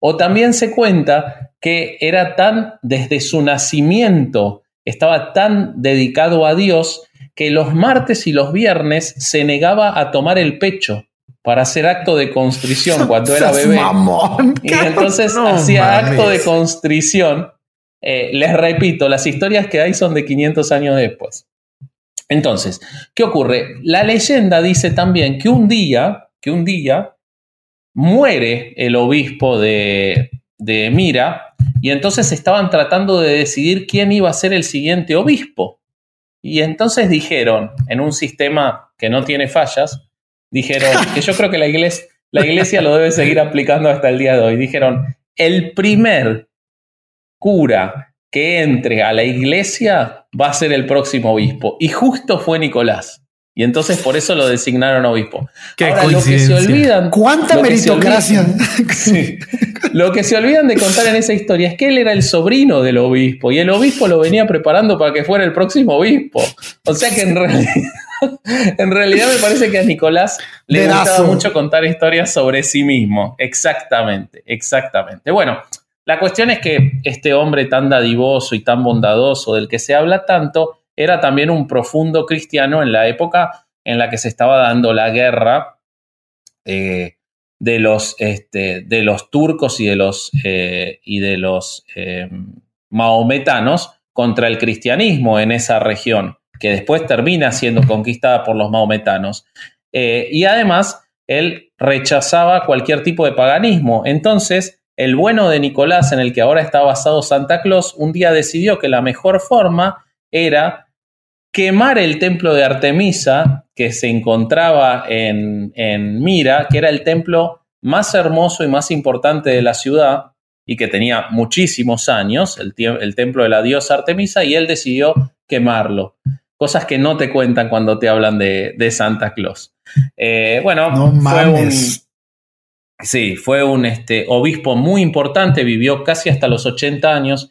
O también se cuenta que era tan, desde su nacimiento, estaba tan dedicado a Dios que los martes y los viernes se negaba a tomar el pecho para hacer acto de constrición cuando era (laughs) bebé. y entonces hacía acto de constrición. Eh, les repito, las historias que hay son de 500 años después. Entonces, ¿qué ocurre? La leyenda dice también que un día, que un día muere el obispo de, de Mira y entonces estaban tratando de decidir quién iba a ser el siguiente obispo. Y entonces dijeron, en un sistema que no tiene fallas, dijeron, (laughs) que yo creo que la iglesia, la iglesia lo debe seguir aplicando hasta el día de hoy, dijeron, el primer cura que entre a la iglesia va a ser el próximo obispo. Y justo fue Nicolás. Y entonces por eso lo designaron obispo. Qué Ahora, lo que se olvidan. ¿Cuánta meritocracia? (laughs) lo que se olvidan de contar en esa historia es que él era el sobrino del obispo y el obispo lo venía preparando para que fuera el próximo obispo. O sea que en realidad, en realidad me parece que a Nicolás le gustaba mucho contar historias sobre sí mismo. Exactamente, exactamente. Bueno, la cuestión es que este hombre tan dadivoso y tan bondadoso del que se habla tanto era también un profundo cristiano en la época en la que se estaba dando la guerra eh, de, los, este, de los turcos y de los, eh, y de los eh, maometanos contra el cristianismo en esa región, que después termina siendo conquistada por los maometanos. y además, él rechazaba cualquier tipo de paganismo. Entonces, el bueno de Nicolás, en el que ahora está basado Santa Claus, un día decidió que la mejor forma era quemar el templo de Artemisa que se encontraba en, Mira, que era el templo más hermoso y más importante de la ciudad y que tenía muchísimos años, el, templo de la diosa Artemisa, y él decidió quemarlo. Cosas que no te cuentan cuando te hablan de, Santa Claus. Eh, bueno, fue un. Sí, fue un este, obispo muy importante, vivió casi hasta los 80 años,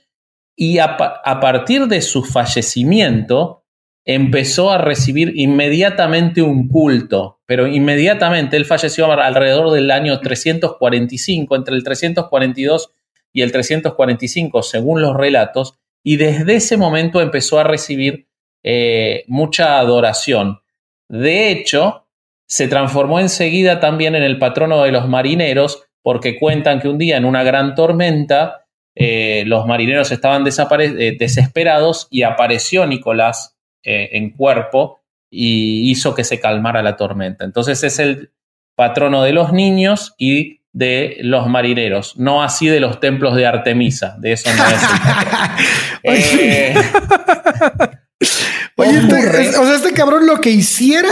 y a partir de su fallecimiento, empezó a recibir inmediatamente un culto, pero inmediatamente él falleció alrededor del año 345, entre el 342 y el 345, según los relatos, y desde ese momento empezó a recibir eh, mucha adoración. De hecho, se transformó enseguida también en el patrono de los marineros, porque cuentan que un día en una gran tormenta eh, los marineros estaban eh, desesperados y apareció Nicolás eh, en cuerpo y hizo que se calmara la tormenta. Entonces es el patrono de los niños y de los marineros, no así de los templos de Artemisa, de eso no es (laughs) Oye, este, o sea, este cabrón lo que hiciera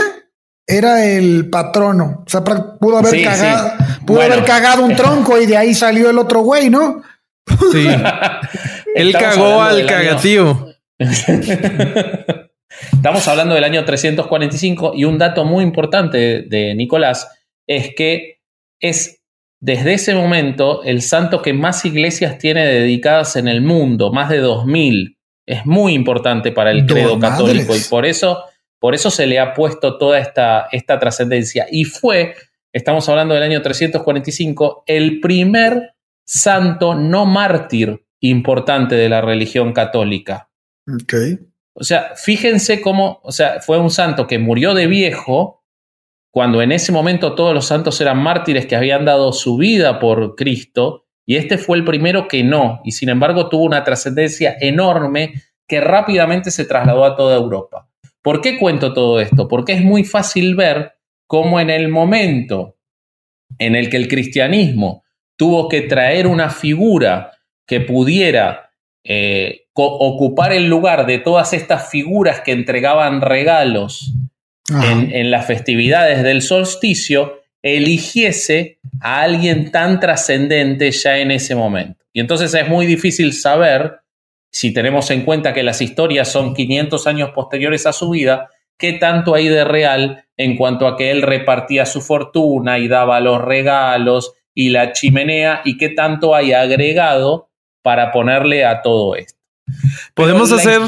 era el patrono. O sea, pudo haber cagado, pudo haber cagado un tronco y de ahí salió el otro güey, ¿no? Sí. (laughs) Él cagó al cagatío. (laughs) Estamos hablando del año 345 y un dato muy importante de Nicolás es que es desde ese momento el santo que más iglesias tiene dedicadas en el mundo, más de 2000. Es muy importante para el credo católico y por eso, por eso se le ha puesto toda esta, esta trascendencia. Y fue, estamos hablando del año 345, el primer santo no mártir importante de la religión católica. Okay. O sea, fíjense cómo, o sea, fue un santo que murió de viejo, cuando en ese momento todos los santos eran mártires que habían dado su vida por Cristo, y este fue el primero que no, y sin embargo tuvo una trascendencia enorme que rápidamente se trasladó a toda Europa. ¿Por qué cuento todo esto? Porque es muy fácil ver cómo en el momento en el que el cristianismo tuvo que traer una figura que pudiera eh, ocupar el lugar de todas estas figuras que entregaban regalos en, las festividades del solsticio, eligiese a alguien tan trascendente ya en ese momento. Y entonces es muy difícil saber, si tenemos en cuenta que las historias son 500 años posteriores a su vida, qué tanto hay de real en cuanto a que él repartía su fortuna y daba los regalos y la chimenea y qué tanto hay agregado para ponerle a todo esto. Podemos hacer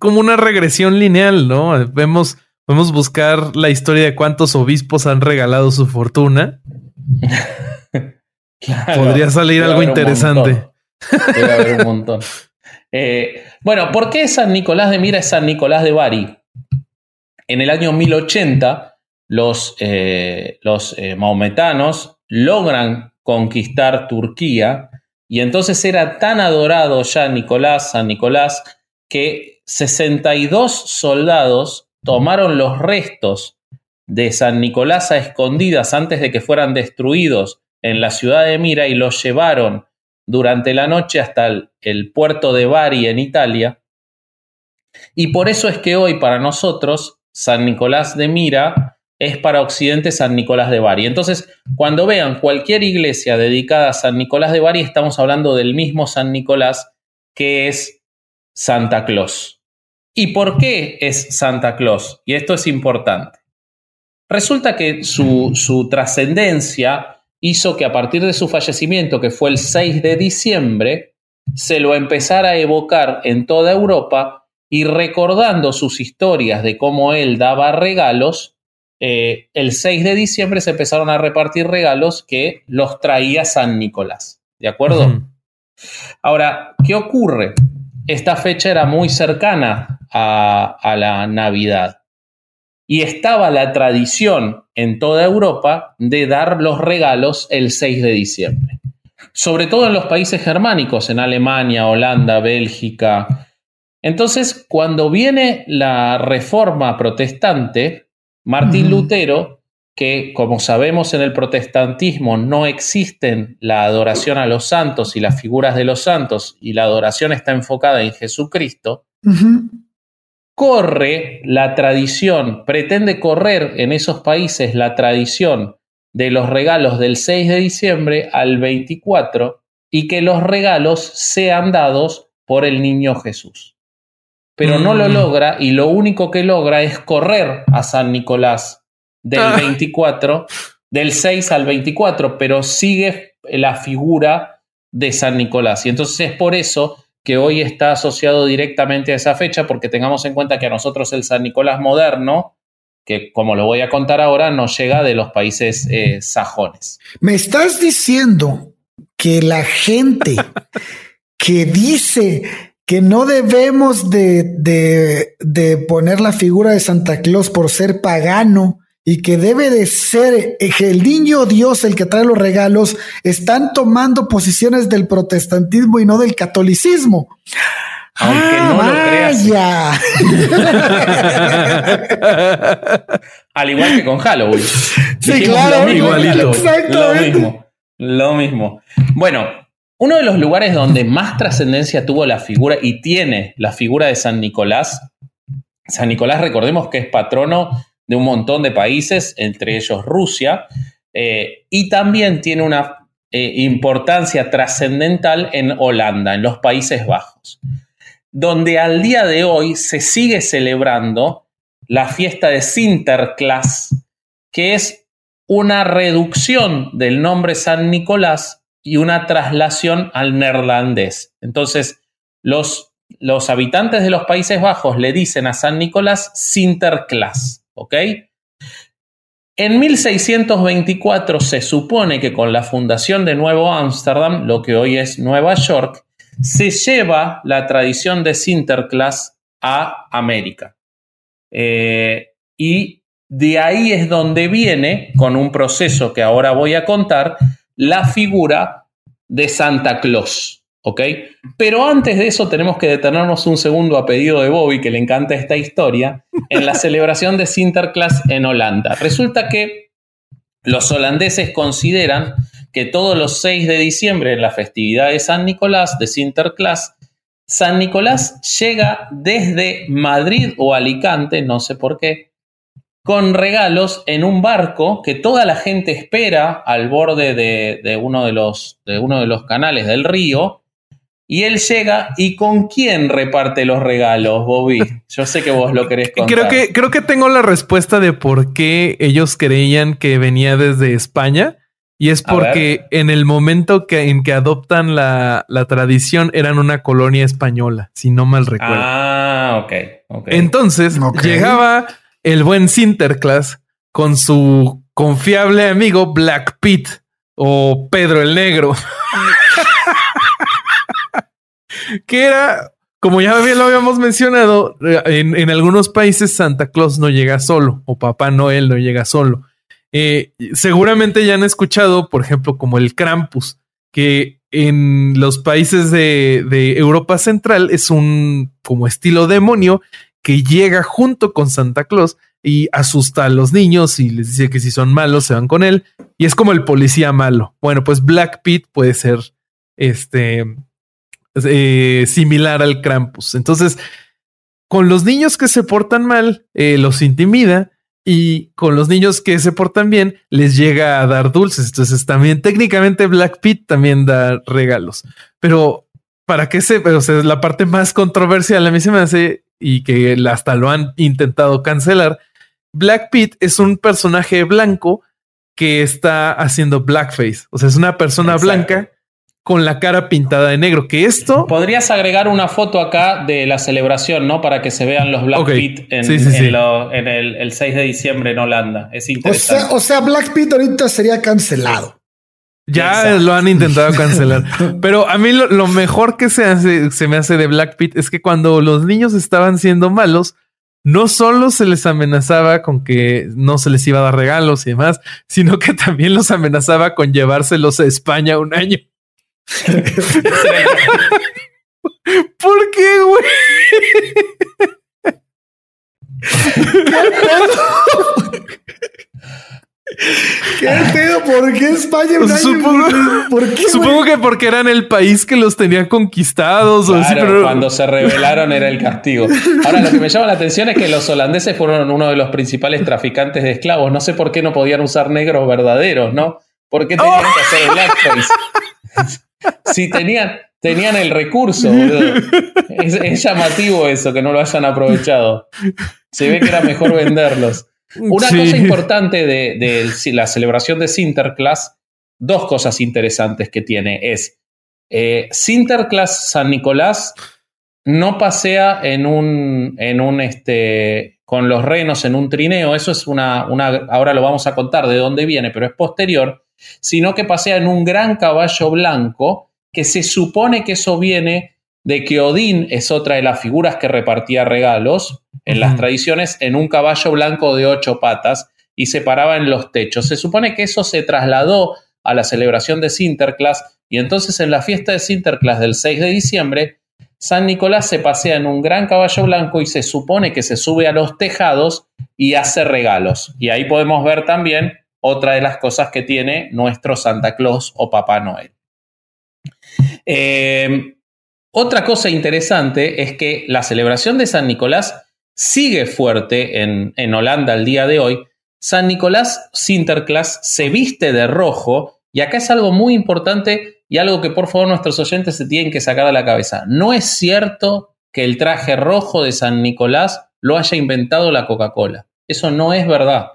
como una regresión lineal, ¿no? Vemos, podemos buscar la historia de cuántos obispos han regalado su fortuna. (laughs) Podría salir algo interesante. Puede haber un (laughs) montón. Eh, bueno, ¿por qué San Nicolás de Mira es San Nicolás de Bari? En el año 1080, los, eh, los eh, maometanos logran conquistar Turquía y entonces era tan adorado ya Nicolás, San Nicolás, que 62 soldados tomaron los restos de San Nicolás a escondidas antes de que fueran destruidos en la ciudad de Mira y los llevaron durante la noche hasta el, el, puerto de Bari en Italia. Y por eso es que hoy para nosotros San Nicolás de Mira es para Occidente San Nicolás de Bari. Entonces, cuando vean cualquier iglesia dedicada a San Nicolás de Bari, estamos hablando del mismo San Nicolás que es Santa Claus. ¿Y por qué es Santa Claus? Y esto es importante. Resulta que su, su trascendencia hizo que a partir de su fallecimiento, que fue el 6 de diciembre, se lo empezara a evocar en toda Europa y recordando sus historias de cómo él daba regalos, eh, el 6 de diciembre se empezaron a repartir regalos que los traía San Nicolás. ¿De acuerdo? Ahora, ¿qué ocurre? Esta fecha era muy cercana a, a la Navidad. Y estaba la tradición en toda Europa de dar los regalos el 6 de diciembre. Sobre todo en los países germánicos, en Alemania, Holanda, Bélgica. Entonces, cuando viene la reforma protestante, Martín Lutero que, como sabemos en el protestantismo, no existen la adoración a los santos y las figuras de los santos, y la adoración está enfocada en Jesucristo, corre la tradición, pretende correr en esos países la tradición de los regalos del 6 de diciembre al 24 y que los regalos sean dados por el niño Jesús. Pero no lo mm. logra y lo único que logra es correr a San Nicolás del 24, ah. del 6 al 24, pero sigue la figura de San Nicolás. Y entonces es por eso que hoy está asociado directamente a esa fecha, porque tengamos en cuenta que a nosotros el San Nicolás moderno, que como lo voy a contar ahora, nos llega de los países eh, sajones. Me estás diciendo que la gente que dice que no debemos de, de, poner la figura de Santa Claus por ser pagano, y que debe de ser el niño Dios el que trae los regalos, están tomando posiciones del protestantismo y no del catolicismo. Aunque ah, no lo (laughs) Al igual que con Halloween. Sí, claro, lo igualito. Lo mismo. Lo mismo. Bueno, uno de los lugares donde más trascendencia tuvo la figura y tiene la figura de San Nicolás. San Nicolás, recordemos que es patrono de un montón de países, entre ellos Rusia, eh, y también tiene una eh, importancia trascendental en Holanda, en los Países Bajos, donde al día de hoy se sigue celebrando la fiesta de Sinterklaas, que es una reducción del nombre San Nicolás y una traslación al neerlandés. Entonces, los, los habitantes de los Países Bajos le dicen a San Nicolás Sinterklaas. ¿Ok? En 1624 se supone que con la fundación de Nuevo Ámsterdam, lo que hoy es Nueva York, se lleva la tradición de Sinterklaas a América. Eh, y de ahí es donde viene, con un proceso que ahora voy a contar, la figura de Santa Claus. ¿ok? Pero antes de eso tenemos que detenernos un segundo a pedido de Bobby, que le encanta esta historia, en la (laughs) celebración de Sinterklaas en Holanda. Resulta que los holandeses consideran que todos los 6 de diciembre, en la festividad de San Nicolás, de Sinterklaas, San Nicolás llega desde Madrid o Alicante, no sé por qué, con regalos en un barco que toda la gente espera al borde de, uno, de los, de uno de los canales del río y él llega y con quién reparte los regalos, Bobby. Yo sé que vos lo querés (laughs) contar. Creo que, creo que tengo la respuesta de por qué ellos creían que venía desde España. Y es porque en el momento que, en que adoptan la, tradición eran una colonia española, si no mal recuerdo. Ah, ok. okay. Entonces llegaba el buen Sinterklaas con su confiable amigo Black Pete o Pedro el Negro. (laughs) que era, como ya lo habíamos mencionado, en, algunos países Santa Claus no llega solo o Papá Noel no llega solo. Eh, seguramente ya han escuchado, por ejemplo, como el Krampus, que en los países de, de, Europa Central es un como estilo demonio que llega junto con Santa Claus y asusta a los niños y les dice que si son malos se van con él y es como el policía malo. Bueno, pues Black Pete puede ser este eh, similar al Krampus. Entonces, con los niños que se portan mal, eh, los intimida y con los niños que se portan bien, les llega a dar dulces. Entonces, también técnicamente Black Pete también da regalos. Pero para qué se, o sea, la parte más controversial a mí se me hace y que hasta lo han intentado cancelar. Black Pete es un personaje blanco que está haciendo blackface. O sea, es una persona blanca con la cara pintada de negro. Que esto. Podrías agregar una foto acá de la celebración, ¿no? Para que se vean los Black Pit en, el, 6 de diciembre en Holanda. Es interesante. O sea, Black Pit ahorita sería cancelado. Ya lo han intentado (laughs) cancelar. Pero a mí lo, mejor que se, hace, se me hace de Black Pit es que cuando los niños estaban siendo malos, no solo se les amenazaba con que no se les iba a dar regalos y demás, sino que también los amenazaba con llevárselos a España un año. (laughs) ¿Por qué, güey? ¿Qué pedo? ¿Por qué España? supongo, que porque eran el país que los tenía conquistados. cuando se rebelaron era el castigo. Ahora, lo que me llama la atención es que los holandeses fueron uno de los principales traficantes de esclavos. No sé por qué no podían usar negros verdaderos, ¿no? ¿Por qué tenían que hacer blackface? (laughs) si tenían, tenían el recurso, Es, es llamativo eso, que no lo hayan aprovechado. Se ve que era mejor venderlos. Una cosa importante de, la celebración de Sinterklaas, dos cosas interesantes que tiene es eh, Sinterklaas San Nicolás no pasea en un, en un este, con los renos en un trineo, eso es una, una, ahora lo vamos a contar de dónde viene, pero es posterior, sino que pasea en un gran caballo blanco que se supone que eso viene de que Odín es otra de las figuras que repartía regalos en las tradiciones en un caballo blanco de ocho patas y se paraba en los techos. Se supone que eso se trasladó a la celebración de Sinterklaas y entonces en la fiesta de Sinterklaas del 6 de diciembre, San Nicolás se pasea en un gran caballo blanco y se supone que se sube a los tejados y hace regalos. Y ahí podemos ver también otra de las cosas que tiene nuestro Santa Claus o Papá Noel. Eh, otra cosa interesante es que la celebración de San Nicolás sigue fuerte en, Holanda al día de hoy. San Nicolás Sinterklaas se viste de rojo y acá es algo muy importante y algo que por favor nuestros oyentes se tienen que sacar de la cabeza. No es cierto que el traje rojo de San Nicolás lo haya inventado la Coca-Cola. Eso no es verdad.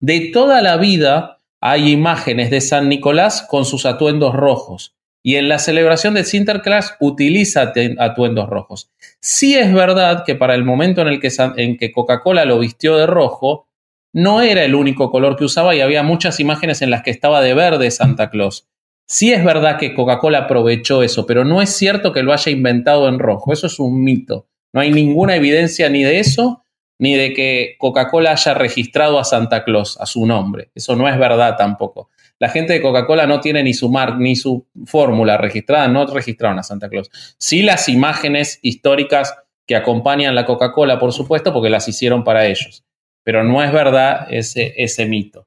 De toda la vida hay imágenes de San Nicolás con sus atuendos rojos y en la celebración de Sinterklaas utiliza atuendos rojos. Sí es verdad que para el momento en el que, en que Coca-Cola lo vistió de rojo, no era el único color que usaba y había muchas imágenes en las que estaba de verde Santa Claus. Sí es verdad que Coca-Cola aprovechó eso, pero no es cierto que lo haya inventado en rojo. Eso es un mito. No hay ninguna evidencia ni de eso, ni de que Coca-Cola haya registrado a Santa Claus, a su nombre. Eso no es verdad tampoco. La gente de Coca-Cola no tiene ni su marca ni su fórmula registrada, no registraron a Santa Claus. Sí las imágenes históricas que acompañan la Coca-Cola, por supuesto, porque las hicieron para ellos. Pero no es verdad ese, ese mito.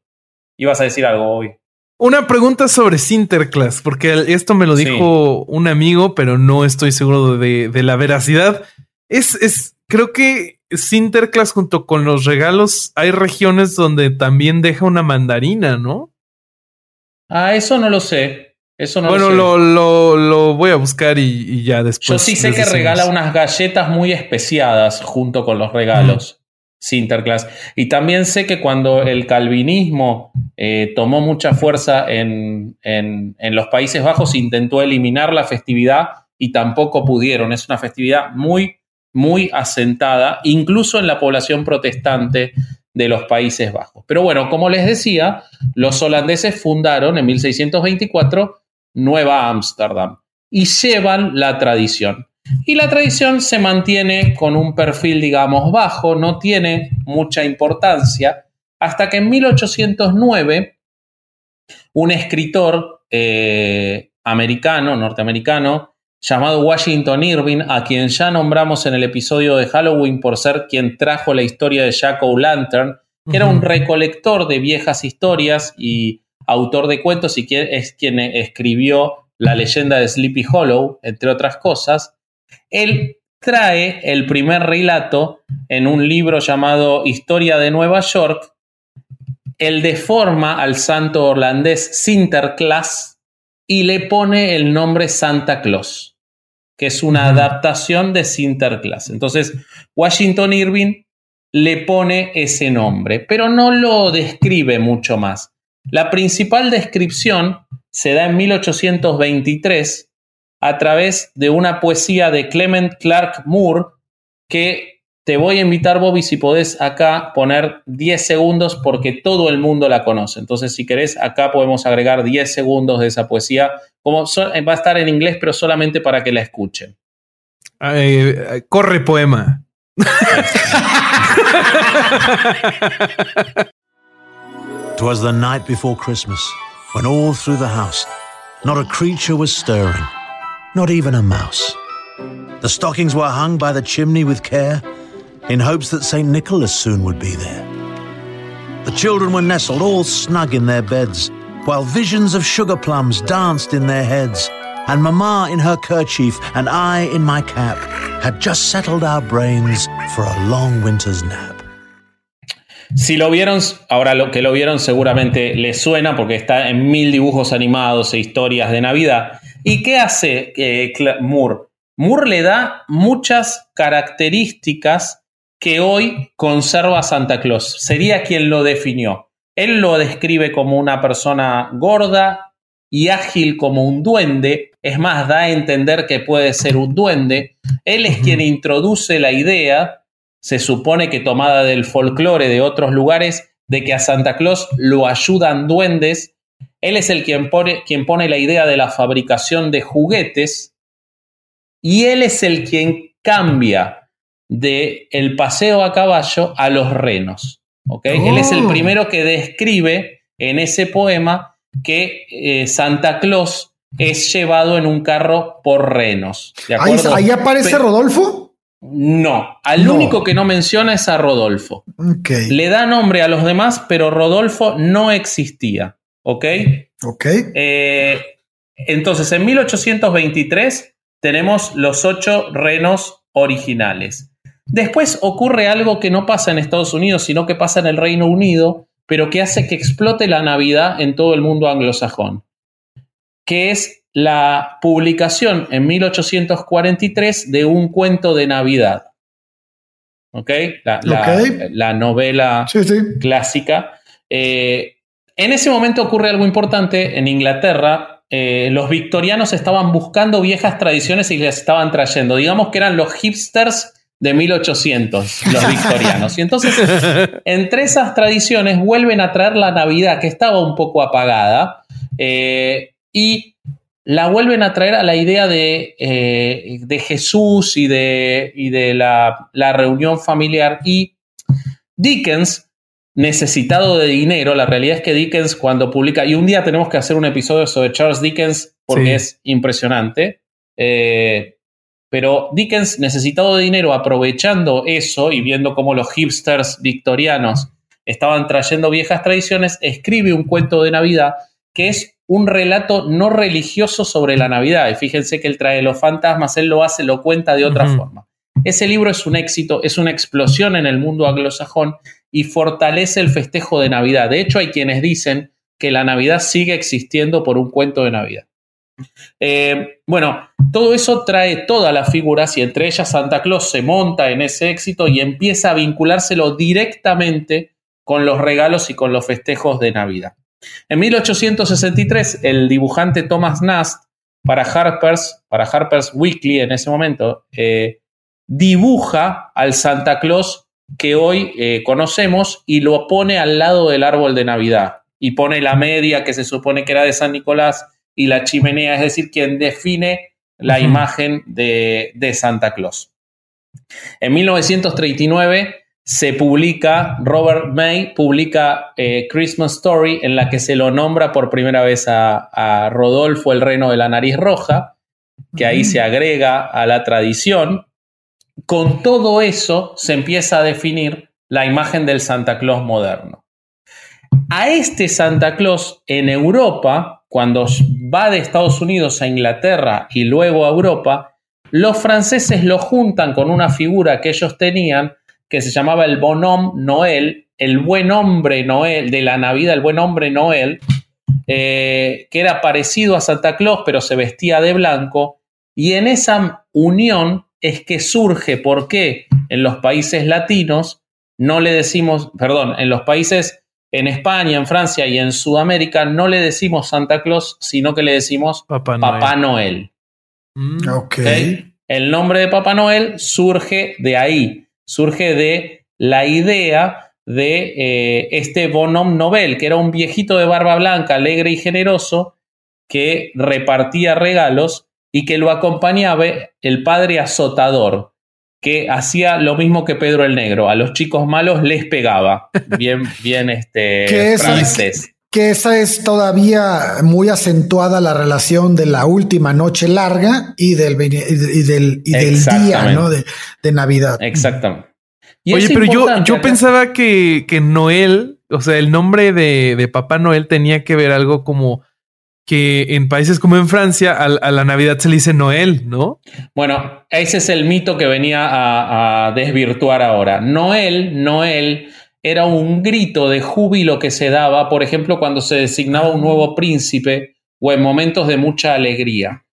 Ibas a decir algo hoy. Una pregunta sobre Sinterklaas, porque esto me lo dijo un amigo, pero no estoy seguro de, de la veracidad. Es, es, creo que Sinterklaas junto con los regalos, hay regiones donde también deja una mandarina, ¿no? Ah, eso no lo sé. Eso no bueno, lo, lo, lo, voy a buscar y, ya después. Yo sí sé que regala unas galletas muy especiadas junto con los regalos. Sinterklaas. Y también sé que cuando el calvinismo eh, tomó mucha fuerza en, en, en, los Países Bajos, intentó eliminar la festividad y tampoco pudieron. Es una festividad muy, muy asentada, incluso en la población protestante de los Países Bajos. Pero bueno, como les decía, los holandeses fundaron en 1624 Nueva Ámsterdam y llevan la tradición. Y la tradición se mantiene con un perfil, digamos, bajo, no tiene mucha importancia, hasta que en 1809 un escritor eh, americano, norteamericano, llamado Washington Irving, a quien ya nombramos en el episodio de Halloween por ser quien trajo la historia de Jack O'Lantern, que era un recolector de viejas historias y autor de cuentos y es quien escribió la leyenda de Sleepy Hollow, entre otras cosas. Él trae el primer relato en un libro llamado Historia de Nueva York. Él deforma al santo holandés Sinterklaas y le pone el nombre Santa Claus que es una adaptación de Sinterklaas. Entonces, Washington Irving le pone ese nombre, pero no lo describe mucho más. La principal descripción se da en 1823 a través de una poesía de Clement Clark Moore que te voy a invitar, Bobby, si podés acá poner 10 segundos porque todo el mundo la conoce. Entonces, si querés, acá podemos agregar 10 segundos de esa poesía. Como va a estar en inglés, pero solamente para que la escuchen. Eh, corre poema. Twas the night before Christmas, when all through the house not a creature was stirring, not even a mouse. The stockings were hung by the chimney with care, in hopes that St. Nicholas soon would be there. The children were nestled all snug in their beds, while visions of sugar plums danced in their heads, and Mamma in her kerchief and I in my cap had just settled our brains for a long winter's nap. Si lo vieron, ahora lo que lo vieron seguramente les suena porque está en mil dibujos animados e historias de Navidad. ¿Y qué hace eh, Moore? Moore le da muchas características que hoy conserva Santa Claus. Sería quien lo definió. Él lo describe como una persona gorda y ágil como un duende. Es más, da a entender que puede ser un duende. Él es quien introduce la idea, se supone que tomada del folclore de otros lugares, de que a Santa Claus lo ayudan duendes. Él es el quien pone, quien pone la idea de la fabricación de juguetes. Y él es el quien cambia de el paseo a caballo a los renos. Él es el oh. primero que describe en ese poema que eh, Santa Claus es llevado en un carro por renos. ¿Ahí, aparece Rodolfo? No, al único que no menciona es a Rodolfo. Le da nombre a los demás, pero Rodolfo no existía. ¿Ok? Ok. Eh, entonces, en 1823 tenemos los ocho renos originales. Después ocurre algo que no pasa en Estados Unidos, sino que pasa en el Reino Unido, pero que hace que explote la Navidad en todo el mundo anglosajón, que es la publicación en 1843 de un cuento de Navidad. ¿Ok? La, novela clásica. Eh, en ese momento ocurre algo importante en Inglaterra. Eh, los victorianos estaban buscando viejas tradiciones y las estaban trayendo. Digamos que eran los hipsters de 1800, los victorianos. Y entonces, (laughs) entre esas tradiciones vuelven a traer la Navidad, que estaba un poco apagada, eh, y la vuelven a traer a la idea de, eh, de Jesús y de, y de la, la, reunión familiar. Y Dickens, necesitado de dinero, la realidad es que Dickens cuando publica, y un día tenemos que hacer un episodio sobre Charles Dickens porque es impresionante. Eh, pero Dickens, necesitado de dinero, aprovechando eso y viendo cómo los hipsters victorianos estaban trayendo viejas tradiciones, escribe un cuento de Navidad que es un relato no religioso sobre la Navidad. Y fíjense que él trae los fantasmas, él lo hace, lo cuenta de otra forma. Ese libro es un éxito, es una explosión en el mundo anglosajón y fortalece el festejo de Navidad. De hecho, hay quienes dicen que la Navidad sigue existiendo por un cuento de Navidad. Eh, bueno, todo eso trae todas las figuras y entre ellas Santa Claus se monta en ese éxito y empieza a vinculárselo directamente con los regalos y con los festejos de Navidad. En 1863, el dibujante Thomas Nast, para Harper's, para Harper's Weekly en ese momento, eh, dibuja al Santa Claus que hoy eh, conocemos y lo pone al lado del árbol de Navidad. Y pone la media que se supone que era de San Nicolás y la chimenea, es decir, quien define la imagen de, Santa Claus. En 1939 se publica, Robert May publica eh, Christmas Story en la que se lo nombra por primera vez a, Rodolfo el reno de la nariz roja, que ahí se agrega a la tradición. Con todo eso se empieza a definir la imagen del Santa Claus moderno. A este Santa Claus en Europa cuando va de Estados Unidos a Inglaterra y luego a Europa, los franceses lo juntan con una figura que ellos tenían que se llamaba el Bonhomme Noel, el buen hombre Noel, de la Navidad, el buen hombre Noel, eh, que era parecido a Santa Claus, pero se vestía de blanco. Y en esa unión es que surge por qué en los países latinos no le decimos, perdón, en los países en España, en Francia y en Sudamérica no le decimos Santa Claus, sino que le decimos Papá Noel. Mm. El nombre de Papá Noel surge de ahí. surge de la idea de eh, este Bonhomme Nobel, que era un viejito de barba blanca, alegre y generoso, que repartía regalos y que lo acompañaba el padre azotador, que hacía lo mismo que Pedro el Negro. A los chicos malos les pegaba. Bien, (laughs) bien, este, que francés. que esa es todavía muy acentuada la relación de la última noche larga y del, y del, día ¿no? de, de, Navidad. Exactamente. Oye, pero yo, yo pensaba que, que Noel, o sea, el nombre de, de Papá Noel tenía que ver algo como que en países como en Francia a, la Navidad se le dice Noel, ¿no? Bueno, ese es el mito que venía a, desvirtuar ahora. Noel, Noel era un grito de júbilo que se daba, por ejemplo, cuando se designaba un nuevo príncipe o en momentos de mucha alegría.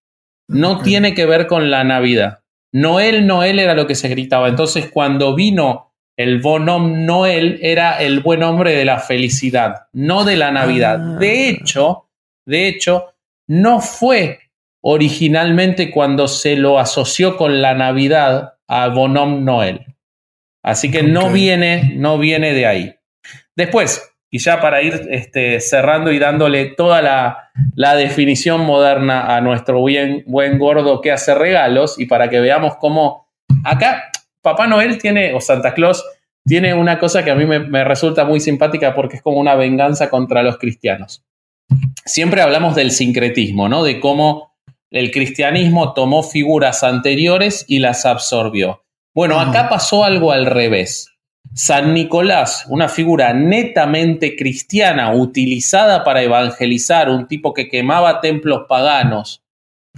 No tiene que ver con la Navidad. Noel, Noel era lo que se gritaba. Entonces, cuando vino el bonhomme Noel, era el buen hombre de la felicidad, no de la Navidad. De ah. hecho, de hecho, no fue originalmente cuando se lo asoció con la Navidad a Bonhomme Noel. Así que no, viene, no viene de ahí. Después, y ya para ir este, cerrando y dándole toda la, definición moderna a nuestro buen gordo que hace regalos y para que veamos cómo acá Papá Noel tiene, o Santa Claus, tiene una cosa que a mí me resulta muy simpática porque es como una venganza contra los cristianos siempre hablamos del sincretismo, ¿no? De cómo el cristianismo tomó figuras anteriores y las absorbió. Bueno, acá pasó algo al revés. San Nicolás, una figura netamente cristiana, utilizada para evangelizar, un tipo que quemaba templos paganos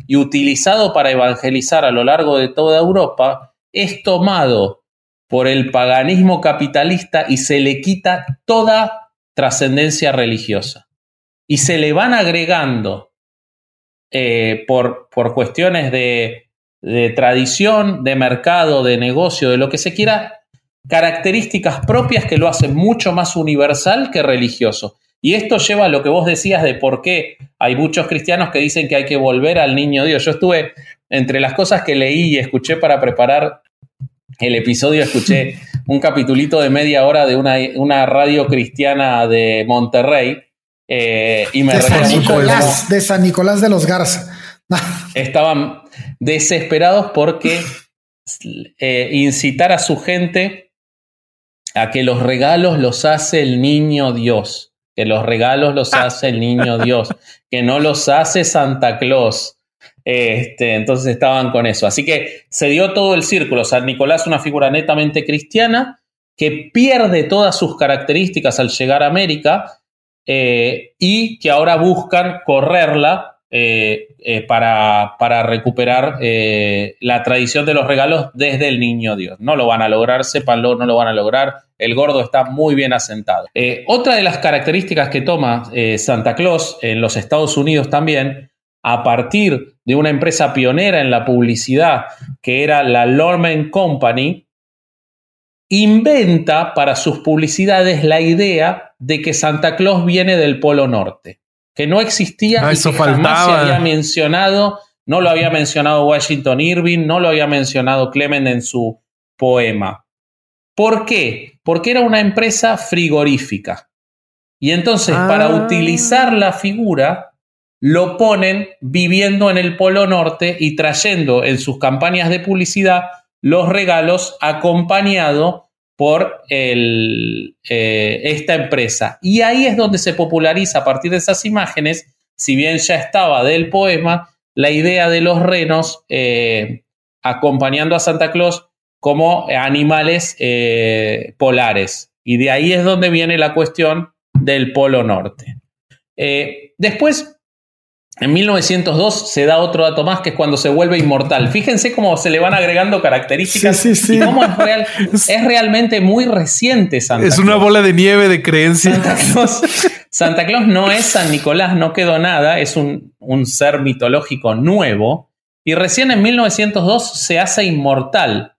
y utilizado para evangelizar a lo largo de toda Europa, es tomado por el paganismo capitalista y se le quita toda trascendencia religiosa y se le van agregando eh, por, por, cuestiones de, de tradición, de mercado, de negocio, de lo que se quiera, características propias que lo hacen mucho más universal que religioso. Y esto lleva a lo que vos decías de por qué hay muchos cristianos que dicen que hay que volver al niño Dios. Yo estuve, entre las cosas que leí y escuché para preparar el episodio, escuché (laughs) un capitulito de media hora de una, una radio cristiana de Monterrey, eh, y me de, San Nicolás, de San Nicolás de los Garza. (laughs) estaban desesperados porque eh, incitar a su gente a que los regalos los hace el niño Dios, que los regalos los hace el niño Dios, que no los hace Santa Claus. Este, entonces estaban con eso. Así que se dio todo el círculo. San Nicolás, una figura netamente cristiana, que pierde todas sus características al llegar a América eh, y que ahora buscan correrla eh, eh, para, para, recuperar la tradición de los regalos desde el niño Dios. No lo van a lograr, sépanlo, no lo van a lograr. El gordo está muy bien asentado. otra de las características que toma Santa Claus en los Estados Unidos también, a partir de una empresa pionera en la publicidad que era la Lorman Company, inventa para sus publicidades la idea de que Santa Claus viene del Polo Norte, que no existía ah, y que jamás se había mencionado, no lo había mencionado Washington Irving, no lo había mencionado Clement en su poema. ¿Por qué? Porque era una empresa frigorífica. Y entonces, para ah. utilizar la figura, lo ponen viviendo en el Polo Norte y trayendo en sus campañas de publicidad los regalos acompañado por eh, esta empresa. Y ahí es donde se populariza a partir de esas imágenes, si bien ya estaba del poema, la idea de los renos eh, acompañando a Santa Claus como animales eh, polares. Y de ahí es donde viene la cuestión del Polo Norte. después, en 1902 se da otro dato más que es cuando se vuelve inmortal. Fíjense cómo se le van agregando características y cómo es, real, (laughs) es realmente muy reciente Santa Es una bola de nieve de creencia. Santa Claus, no es San Nicolás, no quedó nada, es un, un ser mitológico nuevo y recién en 1902 se hace inmortal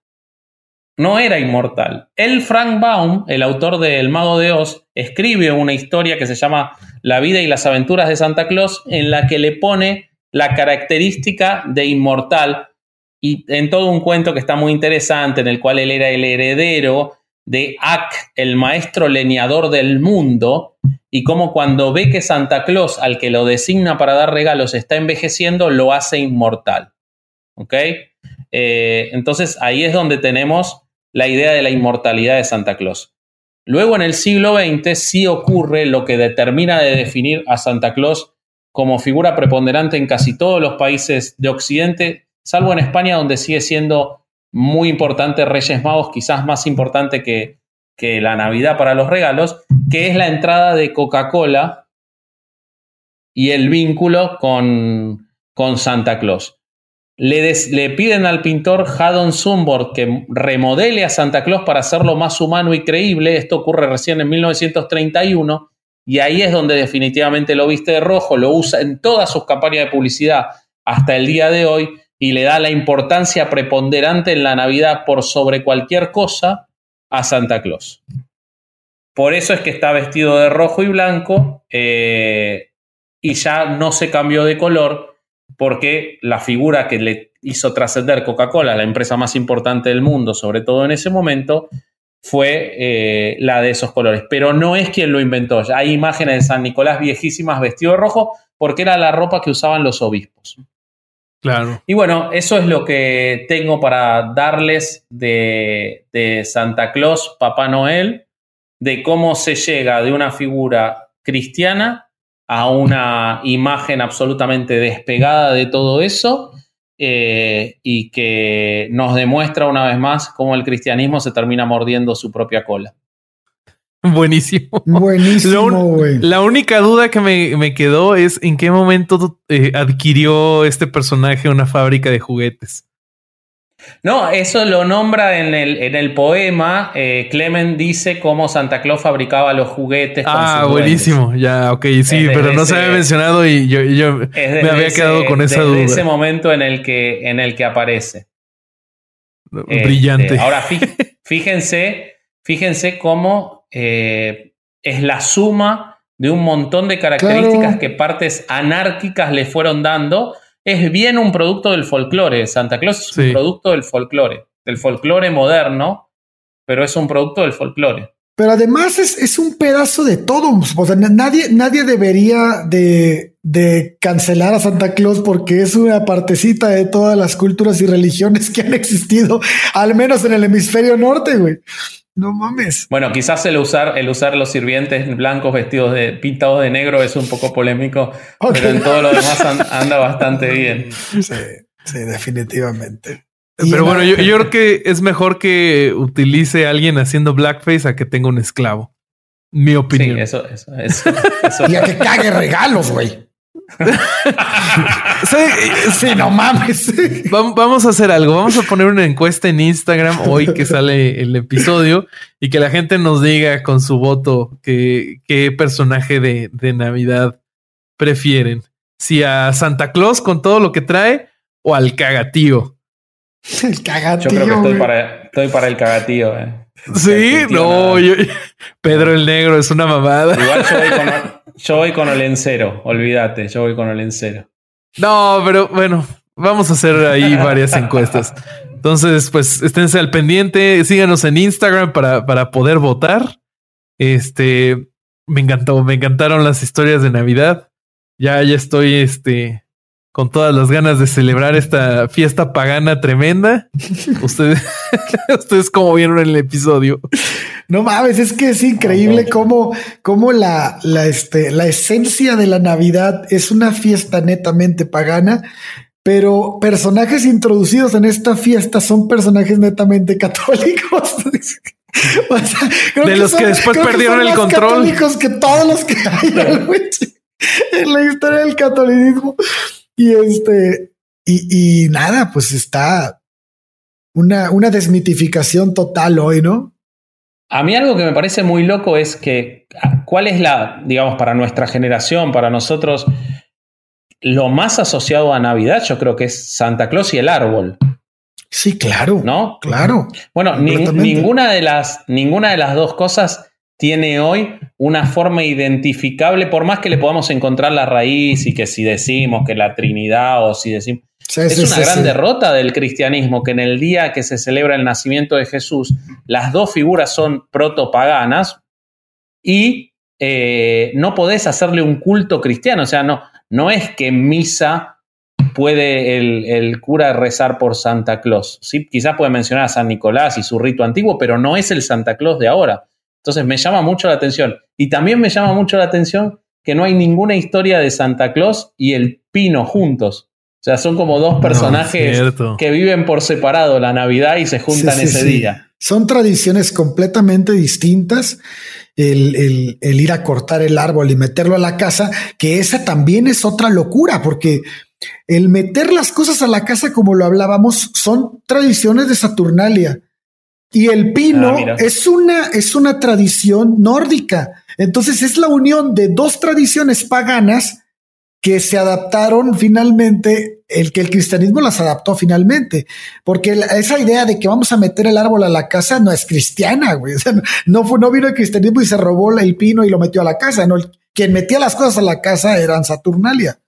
no era inmortal. El Frank Baum, el autor de El Mago de Oz, escribe una historia que se llama La vida y las aventuras de Santa Claus, en la que le pone la característica de inmortal y en todo un cuento que está muy interesante, en el cual él era el heredero de Ak, el maestro leñador del mundo, y cómo cuando ve que Santa Claus, al que lo designa para dar regalos, está envejeciendo, lo hace inmortal. Eh, entonces ahí es donde tenemos la idea de la inmortalidad de Santa Claus. Luego en el siglo XX sí ocurre lo que determina de definir a Santa Claus como figura preponderante en casi todos los países de Occidente, salvo en España donde sigue siendo muy importante Reyes Magos, quizás más importante que, que la Navidad para los regalos, que es la entrada de Coca-Cola y el vínculo con, con Santa Claus. Le, piden al pintor Haddon Sundborg que remodele a Santa Claus para hacerlo más humano y creíble. Esto ocurre recién en 1931 y ahí es donde definitivamente lo viste de rojo, lo usa en todas sus campañas de publicidad hasta el día de hoy y le da la importancia preponderante en la Navidad por sobre cualquier cosa a Santa Claus. Por eso es que está vestido de rojo y blanco eh, y ya no se cambió de color porque la figura que le hizo trascender Coca-Cola, la empresa más importante del mundo, sobre todo en ese momento, fue eh, la de esos colores. Pero no es quien lo inventó. Hay imágenes de San Nicolás viejísimas vestido de rojo porque era la ropa que usaban los obispos. Claro. Y bueno, eso es lo que tengo para darles de, de Santa Claus, Papá Noel, de cómo se llega de una figura cristiana a una imagen absolutamente despegada de todo eso eh, y que nos demuestra una vez más cómo el cristianismo se termina mordiendo su propia cola. Buenísimo. Buenísimo, La única duda que me, quedó es en qué momento eh, adquirió este personaje una fábrica de juguetes. No, eso lo nombra en el, en el poema. Eh, Clement dice cómo Santa Claus fabricaba los juguetes. ah, buenísimo. Ya, ok, sí, pero no se había mencionado y yo, me había quedado con esa duda. ese momento en el que, en el que aparece. Brillante. Este, ahora, (laughs) fíjense, fíjense cómo eh, es la suma de un montón de características que partes anárquicas le fueron dando es bien un producto del folclore. Santa Claus es un producto del folclore, del folclore moderno, pero es un producto del folclore. Pero además es, un pedazo de todo. O sea, nadie, nadie debería de, de, cancelar a Santa Claus porque es una partecita de todas las culturas y religiones que han existido, al menos en el hemisferio norte, güey. No mames. Bueno, quizás el usar, el usar los sirvientes blancos vestidos de pintados de negro es un poco polémico, pero en todo lo demás anda bastante bien. (laughs) Sí, sí, definitivamente. Pero bueno, yo, creo que es mejor que utilice a alguien haciendo blackface a que tenga un esclavo. Mi opinión. Sí, eso, eso, eso. (laughs) y a que cague regalos, güey. Sí, no mames. Vamos a hacer algo. Vamos a poner una encuesta en Instagram hoy que sale el episodio y que la gente nos diga con su voto qué, qué personaje de, de Navidad prefieren. Si a Santa Claus con todo lo que trae o al cagatío. El cagatío. Yo creo que estoy para, estoy para el cagatío. Eh. Sí, no, Pedro el Negro es una mamada. Igual yo voy con, (laughs) yo voy con el encero, olvídate, yo voy con el encero. No, pero bueno, vamos a hacer ahí varias encuestas. Entonces, pues esténse al pendiente, síganos en Instagram para, para poder votar. Este, me encantó, me encantaron las historias de Navidad. Ya, ya estoy, este, con todas las ganas de celebrar esta fiesta pagana tremenda. (laughs) Ustedes, (laughs) ustedes como vieron en el episodio. No mames, es que es increíble cómo, cómo la, la, este, la esencia de la Navidad es una fiesta netamente pagana, pero personajes introducidos en esta fiesta son personajes netamente católicos. (laughs) de los que, después perdieron el control. Católicos que todos los que hay en la historia del catolicismo. Y este, y, nada, pues está una, una desmitificación total hoy, ¿no? A mí algo que me parece muy loco es que, ¿cuál es la, digamos, para nuestra generación, para nosotros, lo más asociado a Navidad? Yo creo que es Santa Claus y el árbol. Sí, claro. ¿No? Claro. Bueno, ninguna, de las, ninguna de las dos cosas tiene hoy una forma identificable, por más que le podamos encontrar la raíz y que si decimos que la Trinidad o si decimos... es una gran derrota del cristianismo que en el día que se celebra el nacimiento de Jesús, las dos figuras son protopaganas y eh, no podés hacerle un culto cristiano. O sea, no, no es que en misa puede el, cura rezar por Santa Claus. ¿sí? Quizás puede mencionar a San Nicolás y su rito antiguo, pero no es el Santa Claus de ahora. Entonces me llama mucho la atención. Y también me llama mucho la atención que no hay ninguna historia de Santa Claus y el Pino juntos. O sea, son como dos personajes que viven por separado la Navidad y se juntan ese día. Son tradiciones completamente distintas. El, el, ir a cortar el árbol y meterlo a la casa, que esa también es otra locura, porque el meter las cosas a la casa, como lo hablábamos, son tradiciones de Saturnalia. Y el pino ah, es, una, es una tradición nórdica. Entonces es la unión de dos tradiciones paganas que se adaptaron finalmente, el que el cristianismo las adaptó finalmente, porque esa idea de que vamos a meter el árbol a la casa no es cristiana, güey. (laughs) no, fue, no vino el cristianismo y se robó el pino y lo metió a la casa, no. Quien metía las cosas a la casa eran Saturnalia.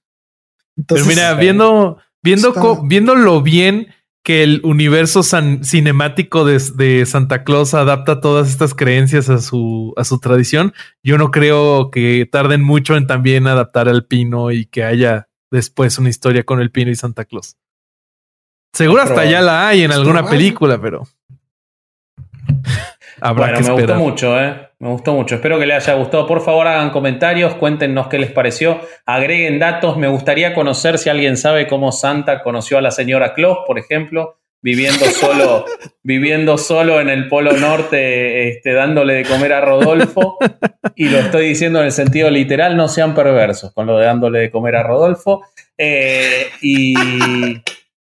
Pero mira, viendo, viendo, viéndolo bien, que el universo cinemático de, Santa Claus adapta todas estas creencias a su, a su tradición, yo no creo que tarden mucho en también adaptar al pino y que haya después una historia con el pino y Santa Claus. Seguro hasta ya la hay en alguna película, pero bueno, me gustó mucho, ¿eh? Me gustó mucho. Espero que les haya gustado. Por favor, hagan comentarios, cuéntenos qué les pareció, agreguen datos. Me gustaría conocer si alguien sabe cómo Santa conoció a la señora Claus, por ejemplo, viviendo (laughs) solo, viviendo solo en el Polo Norte, este, dándole de comer a Rodolfo. Y lo estoy diciendo en el sentido literal, no sean perversos con lo de dándole de comer a Rodolfo. Eh, y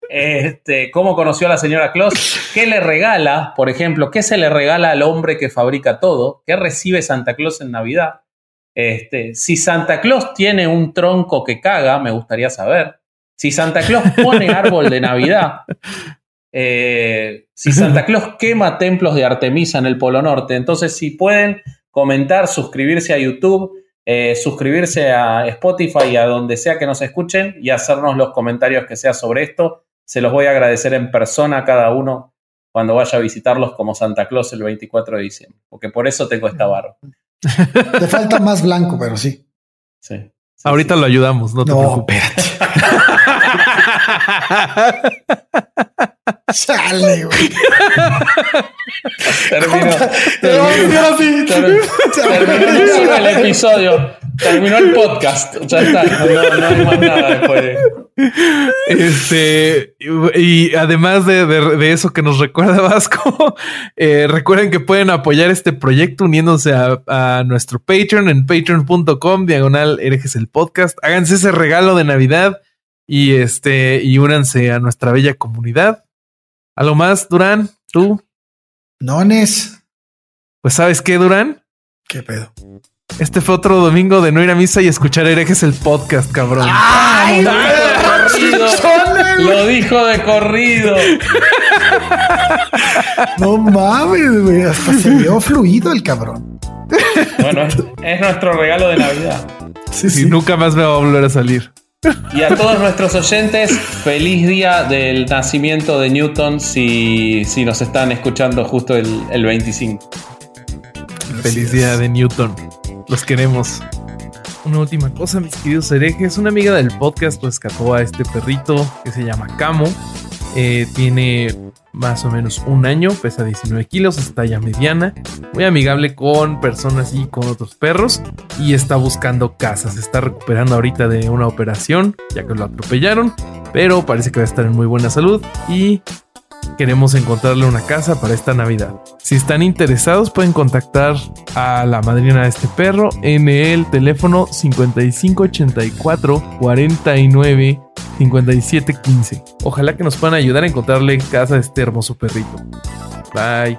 este, cómo conoció a la señora Claus, qué le regala, por ejemplo, qué se le regala al hombre que fabrica todo, qué recibe Santa Claus en Navidad. Este, si Santa Claus tiene un tronco que caga, me gustaría saber. Si Santa Claus pone árbol de Navidad, eh, si Santa Claus quema templos de Artemisa en el Polo Norte, entonces si pueden comentar, suscribirse a YouTube, eh, suscribirse a Spotify a donde sea que nos escuchen y hacernos los comentarios que sea sobre esto se los voy a agradecer en persona a cada uno cuando vaya a visitarlos como Santa Claus el 24 de diciembre, porque por eso tengo esta barba. (laughs) Te falta más blanco, pero sí. Sí. Ahorita lo ayudamos, no te preocupes. (laughs) Sale, güey. Terminó. Terminó, el episodio. Terminó el podcast. Ya está. No, no hay más nada después de. Este, y además de, eso que nos recuerda Vasco, (laughs) eh, recuerden que pueden apoyar este proyecto uniéndose a, nuestro Patreon en patreon.com, diagonal herejes el podcast. Háganse ese regalo de Navidad y este, y únanse a nuestra bella comunidad. ¿A lo más, Durán? ¿Tú? Nones. Pues, ¿sabes qué, Durán? ¿Qué pedo? Este fue otro domingo de no ir a misa y escuchar herejes el podcast, cabrón. ¡Ay, Lo dijo de corrido. No mames, güey. Hasta se vio (laughs) fluido el cabrón. Bueno, es, nuestro regalo de Navidad. Sí, sí, nunca más me va a volver a salir. Y a todos nuestros oyentes, feliz día del nacimiento de Newton si, si nos están escuchando justo el, el 25. Feliz día de Newton. Los queremos. Una última cosa, mis queridos herejes. Una amiga del podcast rescató a este perrito que se llama Camo. Eh, tiene más o menos un año, pesa 19 kilos, está ya mediana, muy amigable con personas y con otros perros y está buscando casas. Está recuperando ahorita de una operación, ya que lo atropellaron, pero parece que va a estar en muy buena salud y queremos encontrarle una casa para esta Navidad. Si están interesados pueden contactar a la madrina de este perro en el teléfono 5584 49 5715. Ojalá que nos puedan ayudar a encontrarle casa a este hermoso perrito. Bye.